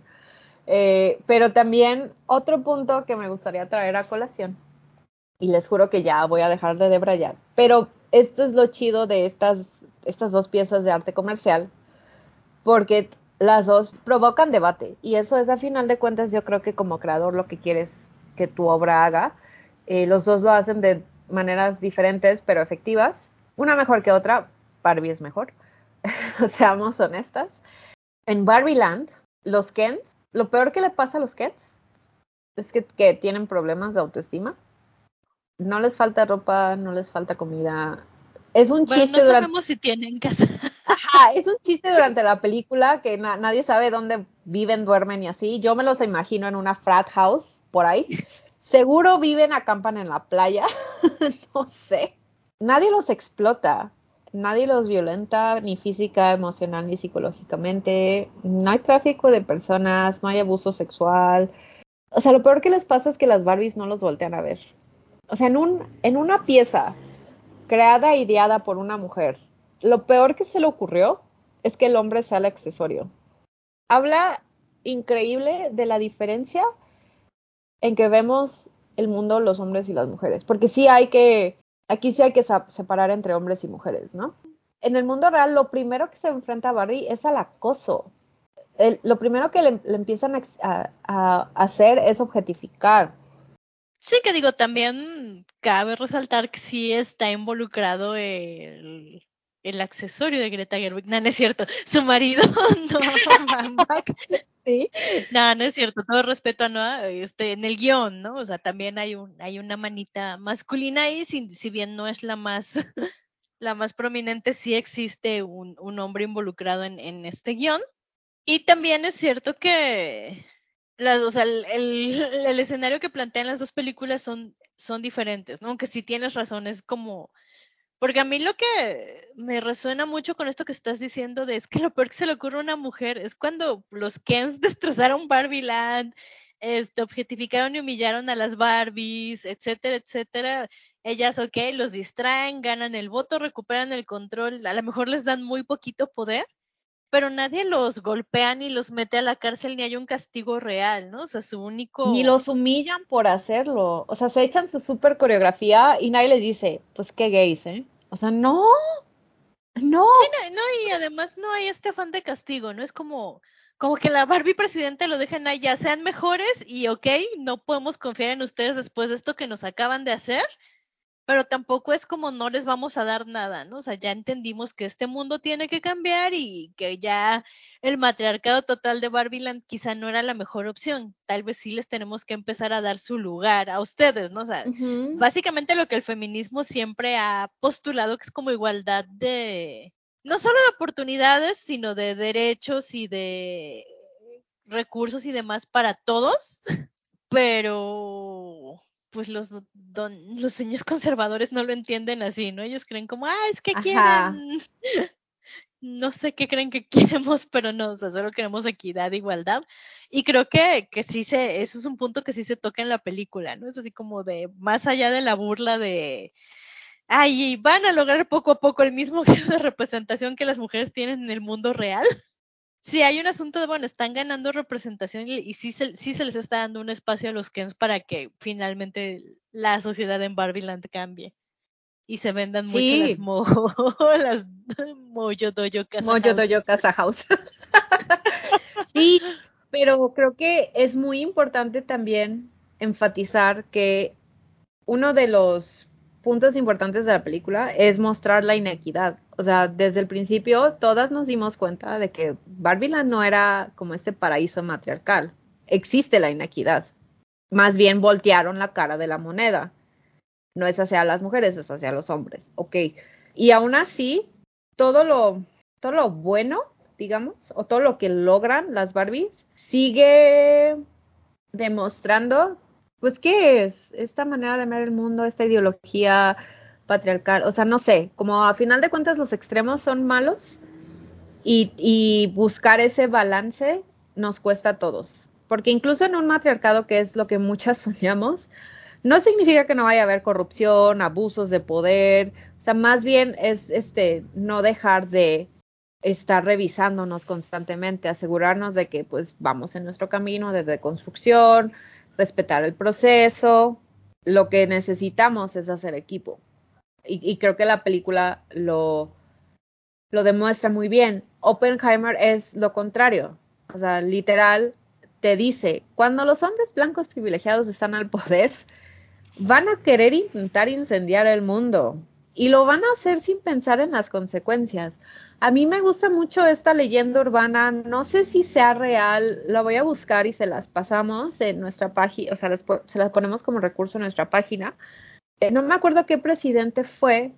Eh, pero también otro punto que me gustaría traer a colación, y les juro que ya voy a dejar de debrayar, pero esto es lo chido de estas, estas dos piezas de arte comercial, porque las dos provocan debate, y eso es a final de cuentas yo creo que como creador lo que quieres que tu obra haga. Eh, los dos lo hacen de maneras diferentes pero efectivas, una mejor que otra, Barbie es mejor, seamos honestas. En Barbie Land, los Kens, lo peor que le pasa a los Kens es que, que tienen problemas de autoestima. No les falta ropa, no les falta comida. Es un Bueno, chiste no durante, sabemos si tienen casa. Ajá, es un chiste durante la película que na- nadie sabe dónde viven, duermen y así. Yo me los imagino en una frat house por ahí. Seguro viven, acampan en la playa. no sé. Nadie los explota. Nadie los violenta ni física, emocional ni psicológicamente. No hay tráfico de personas, no hay abuso sexual. O sea, lo peor que les pasa es que las Barbies no los voltean a ver. O sea, en, un, en una pieza creada e ideada por una mujer, lo peor que se le ocurrió es que el hombre sea el accesorio. Habla increíble de la diferencia en que vemos el mundo los hombres y las mujeres, porque sí hay que, aquí sí hay que separar entre hombres y mujeres, ¿no? En el mundo real, lo primero que se enfrenta a Barbie es al acoso. El- lo primero que le, empiezan a- a hacer es objetificar. Sí, que digo, también cabe resaltar que sí está involucrado el, el accesorio de Greta Gerwig. No, no es cierto. Su marido, Noah. Sí. No, no es cierto. Todo respeto a Noah, este, en el guion, ¿no? O sea, también hay un, hay una manita masculina ahí, si, si bien no es la más, la más prominente, sí existe un, un hombre involucrado en, en este guion. Y también es cierto que las, o sea, el, el- el escenario que plantean las dos películas son, son diferentes, ¿no? Aunque sí tienes razón, es como, porque a mí lo que me resuena mucho con esto que estás diciendo de es que lo peor que se le ocurre a una mujer es cuando los Kens destrozaron Barbie Land, este, objetificaron y humillaron a las Barbies, etcétera, etcétera. Ellas, ok, los distraen, ganan el voto, recuperan el control, a lo mejor les dan muy poquito poder, pero nadie los golpea ni los mete a la cárcel ni hay un castigo real, ¿no? O sea, su único... Ni los humillan por hacerlo. O sea, se echan su super coreografía y nadie les dice, pues qué gays, ¿eh? O sea, no. No. No, y además no hay este afán de castigo, ¿no? Es como, como que la Barbie presidenta lo dejan ya sean mejores y ok, no podemos confiar en ustedes después de esto que nos acaban de hacer, pero tampoco es como no les vamos a dar nada, ¿no? O sea, ya entendimos que este mundo tiene que cambiar y que ya el matriarcado total de Barbieland quizá no era la mejor opción. Tal vez sí les tenemos que empezar a dar su lugar a ustedes, ¿no? O sea, básicamente lo que el feminismo siempre ha postulado que es como igualdad de, no solo de oportunidades, sino de derechos y de recursos y demás para todos, pero pues los don, los señores conservadores no lo entienden así, ¿no? Ellos creen como, ah, es que Ajá. quieren, no sé qué creen que queremos, pero no, o sea, solo queremos equidad, igualdad. Y creo que, que sí se, eso es un punto que sí se toca en la película, ¿no? Es así como de, más allá de la burla de, ay, van a lograr poco a poco el mismo grado de representación que las mujeres tienen en el mundo real. Sí, hay un asunto de, bueno, están ganando representación y, y sí, se, sí se les está dando un espacio a los Kens para que finalmente la sociedad en Barbieland cambie y se vendan mucho Sí. las mo, las Moyo Doyo Casa Doyo Houses. Casa House. sí, pero creo que es muy importante también enfatizar que uno de los puntos importantes de la película es mostrar la inequidad. O sea, desde el principio todas nos dimos cuenta de que Barbieland no era como este paraíso matriarcal. Existe la inequidad. Más bien voltearon la cara de la moneda. No es hacia las mujeres, es hacia los hombres. Ok. Y aún así, todo lo, todo lo bueno, digamos, o todo lo que logran las Barbies, sigue demostrando pues, ¿qué es? Esta manera de ver el mundo, esta ideología patriarcal, o sea, no sé, como a final de cuentas los extremos son malos y, buscar ese balance nos cuesta a todos, porque incluso en un matriarcado, que es lo que muchas soñamos, no significa que no vaya a haber corrupción, abusos de poder, o sea, más bien es este no dejar de estar revisándonos constantemente, asegurarnos de que pues vamos en nuestro camino de reconstrucción, respetar el proceso. Lo que necesitamos es hacer equipo. Y, creo que la película lo, lo demuestra muy bien. Oppenheimer es lo contrario. O sea, literal, te dice, cuando los hombres blancos privilegiados están al poder, van a querer intentar incendiar el mundo y lo van a hacer sin pensar en las consecuencias. A mí me gusta mucho esta leyenda urbana, no sé si sea real, la voy a buscar y se las pasamos en nuestra página, o sea, se las ponemos como recurso en nuestra página. Eh, no me acuerdo qué presidente fue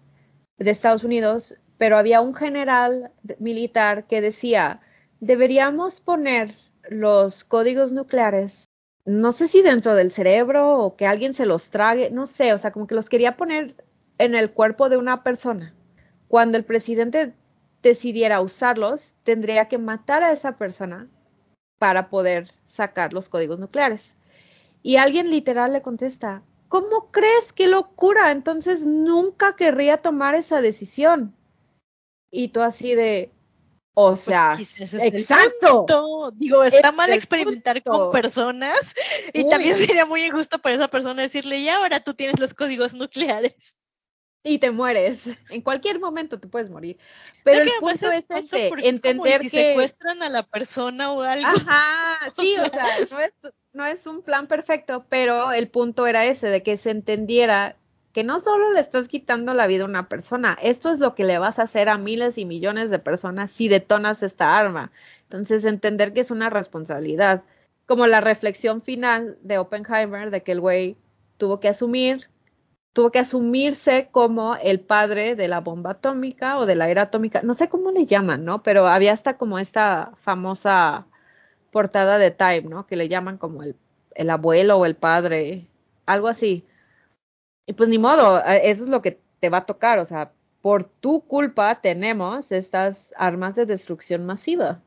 de Estados Unidos, pero había un general militar que decía, deberíamos poner los códigos nucleares, no sé si dentro del cerebro o que alguien se los trague, no sé, o sea, como que los quería poner en el cuerpo de una persona. Cuando el presidente decidiera usarlos, tendría que matar a esa persona para poder sacar los códigos nucleares. Y alguien literal le contesta, ¿cómo crees? ¡Qué locura! Entonces nunca querría tomar esa decisión. Y tú así de, o Pues sea, es exacto. Digo, está mal experimentar punto. con personas y Uy. también sería muy injusto para esa persona decirle, y ahora tú tienes los códigos nucleares. Y te mueres. En cualquier momento te puedes morir. Pero el punto es ese, porque es como entender que... Secuestran a la persona o algo. Ajá, sí, o sea, no es, no es un plan perfecto, pero el punto era ese, de que se entendiera que no solo le estás quitando la vida a una persona, esto es lo que le vas a hacer a miles y millones de personas si detonas esta arma. Entonces, entender que es una responsabilidad. Como la reflexión final de Oppenheimer, de que el güey tuvo que asumir, tuvo que asumirse como el padre de la bomba atómica o de la era atómica, no sé cómo le llaman, ¿no? Pero había hasta como esta famosa portada de Time, ¿no? Que le llaman como el, el abuelo o el padre, algo así. Y pues ni modo, eh, eso es lo que te va a tocar, o sea, por tu culpa tenemos estas armas de destrucción masiva.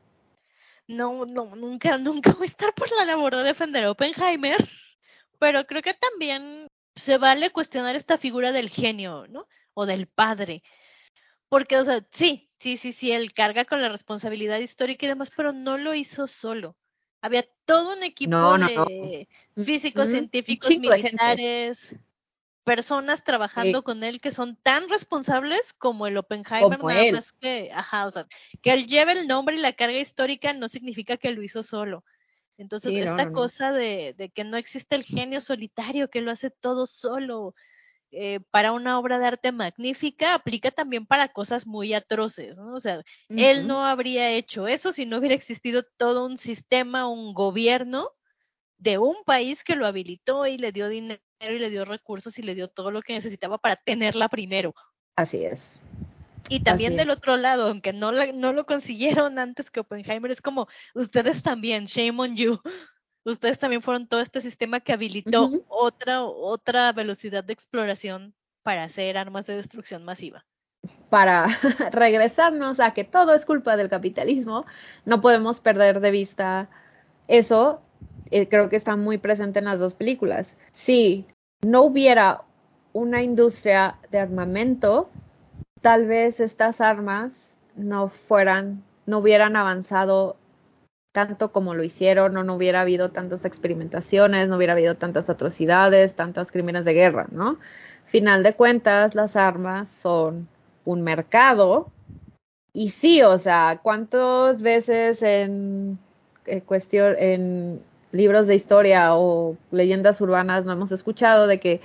No, no, nunca, nunca voy a estar por la labor de defender Oppenheimer, pero creo que también se vale cuestionar esta figura del genio, ¿no? O del padre. Porque, o sea, sí, sí, sí, sí, él carga con la responsabilidad histórica y demás, pero no lo hizo solo. Había todo un equipo No, no, no. de físicos, científicos, militares, personas trabajando Sí. con él que son tan responsables como el Oppenheimer, Como nada él. más que, ajá, o sea, que él lleve el nombre y la carga histórica no significa que lo hizo solo. Entonces, Sí, no, esta no, cosa de, de que no existe el genio solitario que lo hace todo solo eh, para una obra de arte magnífica, aplica también para cosas muy atroces, ¿no? O sea, él no habría hecho eso si no hubiera existido todo un sistema, un gobierno de un país que lo habilitó y le dio dinero y le dio recursos y le dio todo lo que necesitaba para tenerla primero. Así es. Y también del otro lado, aunque no, la- no lo consiguieron antes que Oppenheimer, es como ustedes también, shame on you. Ustedes también fueron todo este sistema que habilitó otra, otra velocidad de exploración para hacer armas de destrucción masiva. Para regresarnos a que todo es culpa del capitalismo, no podemos perder de vista eso. eh, creo que está muy presente en las dos películas. Si no hubiera una industria de armamento, tal vez estas armas no fueran, no hubieran avanzado tanto como lo hicieron, o no hubiera habido tantas experimentaciones, no hubiera habido tantas atrocidades, tantos crímenes de guerra, ¿no? Final de cuentas, las armas son un mercado y sí, o sea, ¿cuántas veces en eh, cuestión, en libros de historia o leyendas urbanas no hemos escuchado de que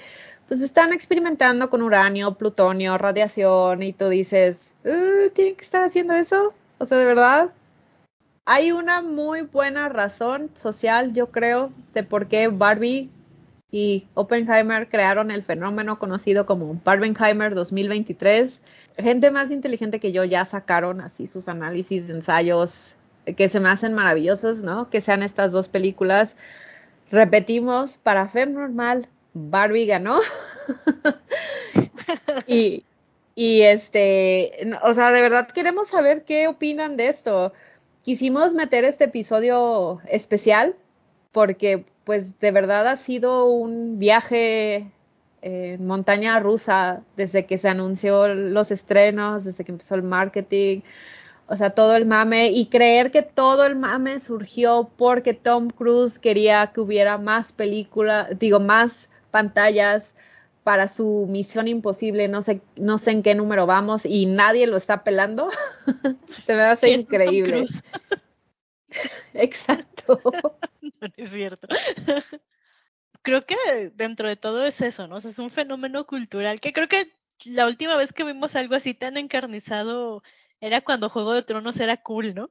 pues están experimentando con uranio, plutonio, radiación y tú dices, "Uh, ¿tienen que estar haciendo eso? O sea, de verdad, hay una muy buena razón social, yo creo, de por qué Barbie y Oppenheimer crearon el fenómeno conocido como Barbenheimer 2023. Gente más inteligente que yo ya sacaron así sus análisis, ensayos, que se me hacen maravillosos, ¿no? Que sean estas dos películas repetimos, para Fem Normal, Barbie ganó. y, este, o sea, de verdad queremos saber qué opinan de esto. Quisimos meter este episodio especial porque pues de verdad ha sido un viaje eh, montaña rusa desde que se anunció los estrenos, desde que empezó el marketing, o sea, todo el mame y creer que todo el mame surgió porque Tom Cruise quería que hubiera más películas, digo, más pantallas para su misión imposible, no sé, no sé en qué número vamos y nadie lo está pelando. Se me hace increíble. Exacto. No es cierto. Creo que dentro de todo es eso, ¿no? O sea, es un fenómeno cultural que creo que la última vez que vimos algo así tan encarnizado era cuando Juego de Tronos era cool, ¿no?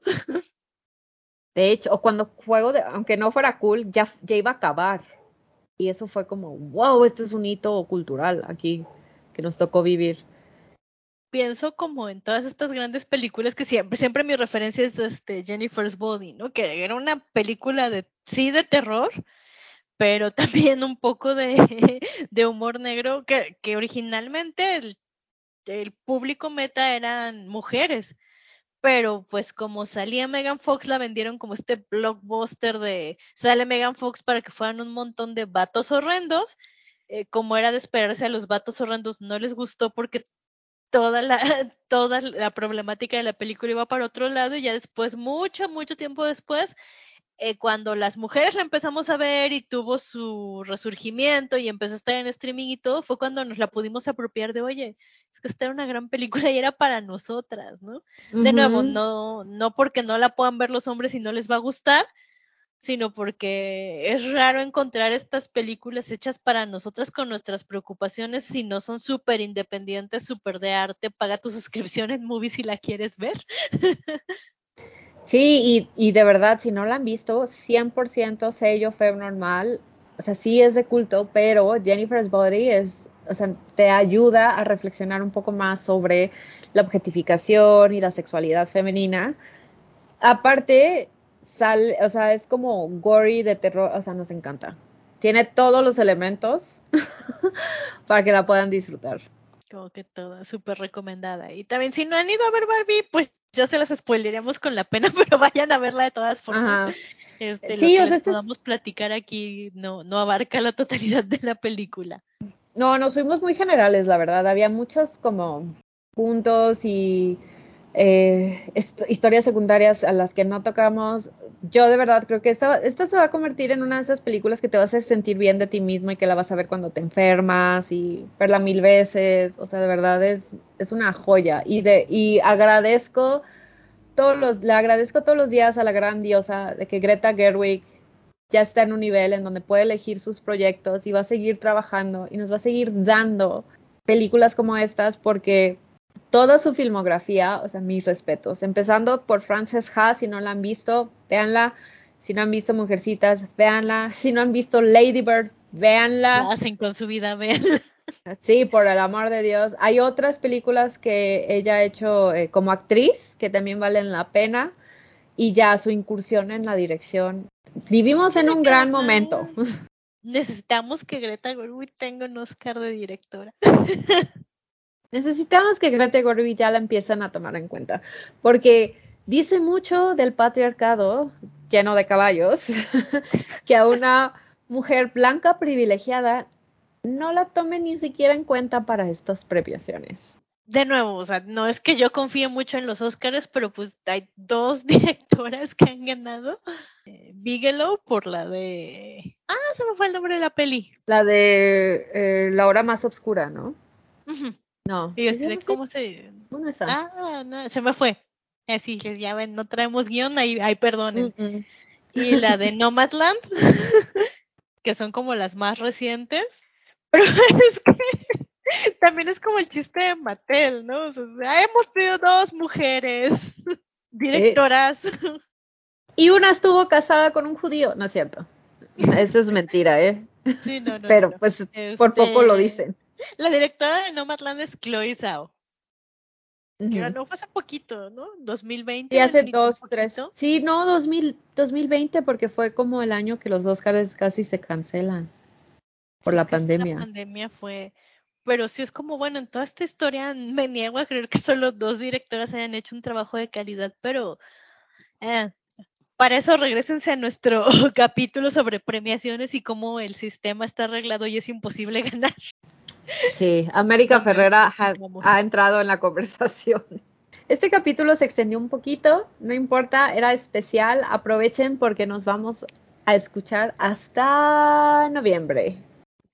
De hecho, o cuando juego de, aunque no fuera cool, ya, ya iba a acabar. Y eso fue como, wow, este es un hito cultural aquí que nos tocó vivir. Pienso como en todas estas grandes películas que siempre, siempre mi referencia es este Jennifer's Body, ¿no? Que era una película de, sí, de terror, pero también un poco de, de humor negro, que, que originalmente el, el público meta eran mujeres, pero pues como salía Megan Fox la vendieron como este blockbuster de sale Megan Fox para que fueran un montón de vatos horrendos, eh, como era de esperarse a los vatos horrendos no les gustó porque toda la toda la problemática de la película iba para otro lado y ya después mucho mucho tiempo después eh, cuando las mujeres la empezamos a ver y tuvo su resurgimiento y empezó a estar en streaming y todo, fue cuando nos la pudimos apropiar de, oye, es que esta era una gran película y era para nosotras, ¿no? De nuevo, no, no porque no la puedan ver los hombres y no les va a gustar, sino porque es raro encontrar estas películas hechas para nosotras con nuestras preocupaciones si no son súper independientes, súper de arte, paga tu suscripción en Movie si la quieres ver. Sí, y, y de verdad, si no la han visto, 100% sello Feb normal. O sea, sí es de culto, pero Jennifer's Body es, o sea, te ayuda a reflexionar un poco más sobre la objetificación y la sexualidad femenina. Aparte, sale, o sea, es como gory de terror, o sea, nos encanta. Tiene todos los elementos para que la puedan disfrutar. Como que toda súper recomendada. Y también si no han ido a ver Barbie, pues ya se las spoileríamos con la pena, pero vayan a verla de todas formas. Este, Sí, lo o que sea, les este es- podamos platicar aquí no, no abarca la totalidad de la película. No, nos fuimos muy generales, la verdad. Había muchos como puntos y eh, historias secundarias a las que no tocamos. Yo de verdad creo que esta, esta se va a convertir en una de esas películas que te va a hacer sentir bien de ti mismo y que la vas a ver cuando te enfermas y verla mil veces. O sea, de verdad es, es una joya. Y, de, y agradezco todos los, le agradezco todos los días a la gran diosa de que Greta Gerwig ya está en un nivel en donde puede elegir sus proyectos y va a seguir trabajando y nos va a seguir dando películas como estas porque toda su filmografía, o sea, mis respetos, empezando por Frances Ha, si no la han visto, véanla, si no han visto Mujercitas, véanla, si no han visto Lady Bird, véanla. Lo hacen con su vida, vean. Sí, por el amor de Dios. Hay otras películas que ella ha hecho eh, como actriz que también valen la pena y ya su incursión en la dirección. Vivimos en un gran momento. Necesitamos que Greta Gerwig tenga un Oscar de directora. Necesitamos que Greta Gerwig ya la empiecen a tomar en cuenta porque dice mucho del patriarcado lleno de caballos que a una mujer blanca privilegiada no la tome ni siquiera en cuenta para estas premiaciones. De nuevo, o sea, no es que yo confíe mucho en los Oscars, pero pues hay dos directoras que han ganado. Eh, Bigelow por la de... Ah, se me fue el nombre de la peli. La de eh, la hora más oscura, ¿no? Ujú. No. Y así ¿se de llama así? cómo se... ¿Dónde está? Ah, no, se me fue. Así les ya ven, no traemos guion, ahí, ahí perdonen. Mm, mm. Y la de Nomadland, que son como las más recientes. Pero es que también es como el chiste de Mattel, ¿no? O sea, hemos tenido dos mujeres directoras. Y una estuvo casada con un judío, no es cierto. Eso es mentira, ¿eh? Sí, no, no, Pero no. pues por poco lo Este, dicen. La directora de Nomadland es Chloe Zhao. que Ujú. no fue hace poquito, ¿no? 2020. Sí, hace dos, tres. Sí, no, 2000, 2020, porque fue como el año que los Oscars casi se cancelan por Sí, la pandemia. La pandemia fue. Pero sí es como, bueno, en toda esta historia me niego a creer que solo dos directoras hayan hecho un trabajo de calidad, pero eh, para eso regresense a nuestro capítulo sobre premiaciones y cómo el sistema está arreglado y es imposible ganar. Sí, América Ferrera ha entrado en la conversación. Este capítulo se extendió un poquito, no importa, era especial. Aprovechen porque nos vamos a escuchar hasta noviembre.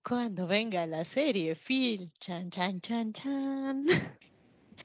Cuando venga la serie, Phil, chan, chan, chan, chan.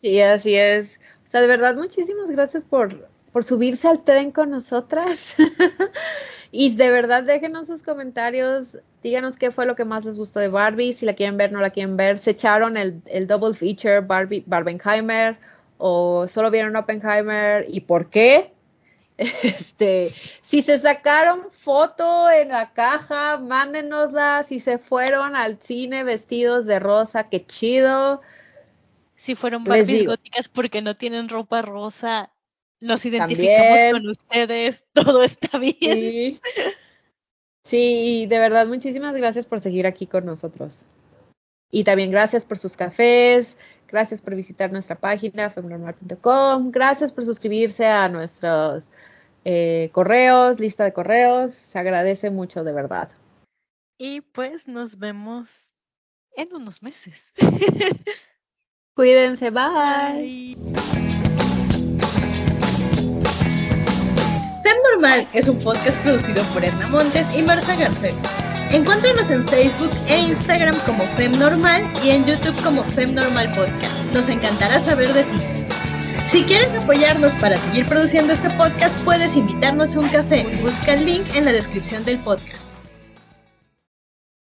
Sí, así es. O sea, de verdad, muchísimas gracias por, por subirse al tren con nosotras. y de verdad, déjenos sus comentarios. Díganos qué fue lo que más les gustó de Barbie. Si la quieren ver, no la quieren ver. ¿Se echaron el, el double feature Barbie, Barbenheimer? ¿O solo vieron Oppenheimer? ¿Y por qué? Este, si se sacaron foto en la caja, mándenosla. Si se fueron al cine vestidos de rosa, qué chido. Si fueron Barbies góticas porque no tienen ropa rosa, nos identificamos También. con ustedes, todo está bien. Sí. Sí, y de verdad, muchísimas gracias por seguir aquí con nosotros. Y también gracias por sus cafés, gracias por visitar nuestra página femnormal.com, gracias por suscribirse a nuestros eh, correos, lista de correos, se agradece mucho de verdad. Y pues nos vemos en unos meses. Cuídense, bye. Es un podcast producido por Edna Montes y Marcia Garcés. Encuéntranos en Facebook e Instagram como Fem Normal y en YouTube como Fem Normal Podcast. Nos encantará saber de ti. Si quieres apoyarnos para seguir produciendo este podcast, puedes invitarnos a un café. Busca el link en la descripción del podcast.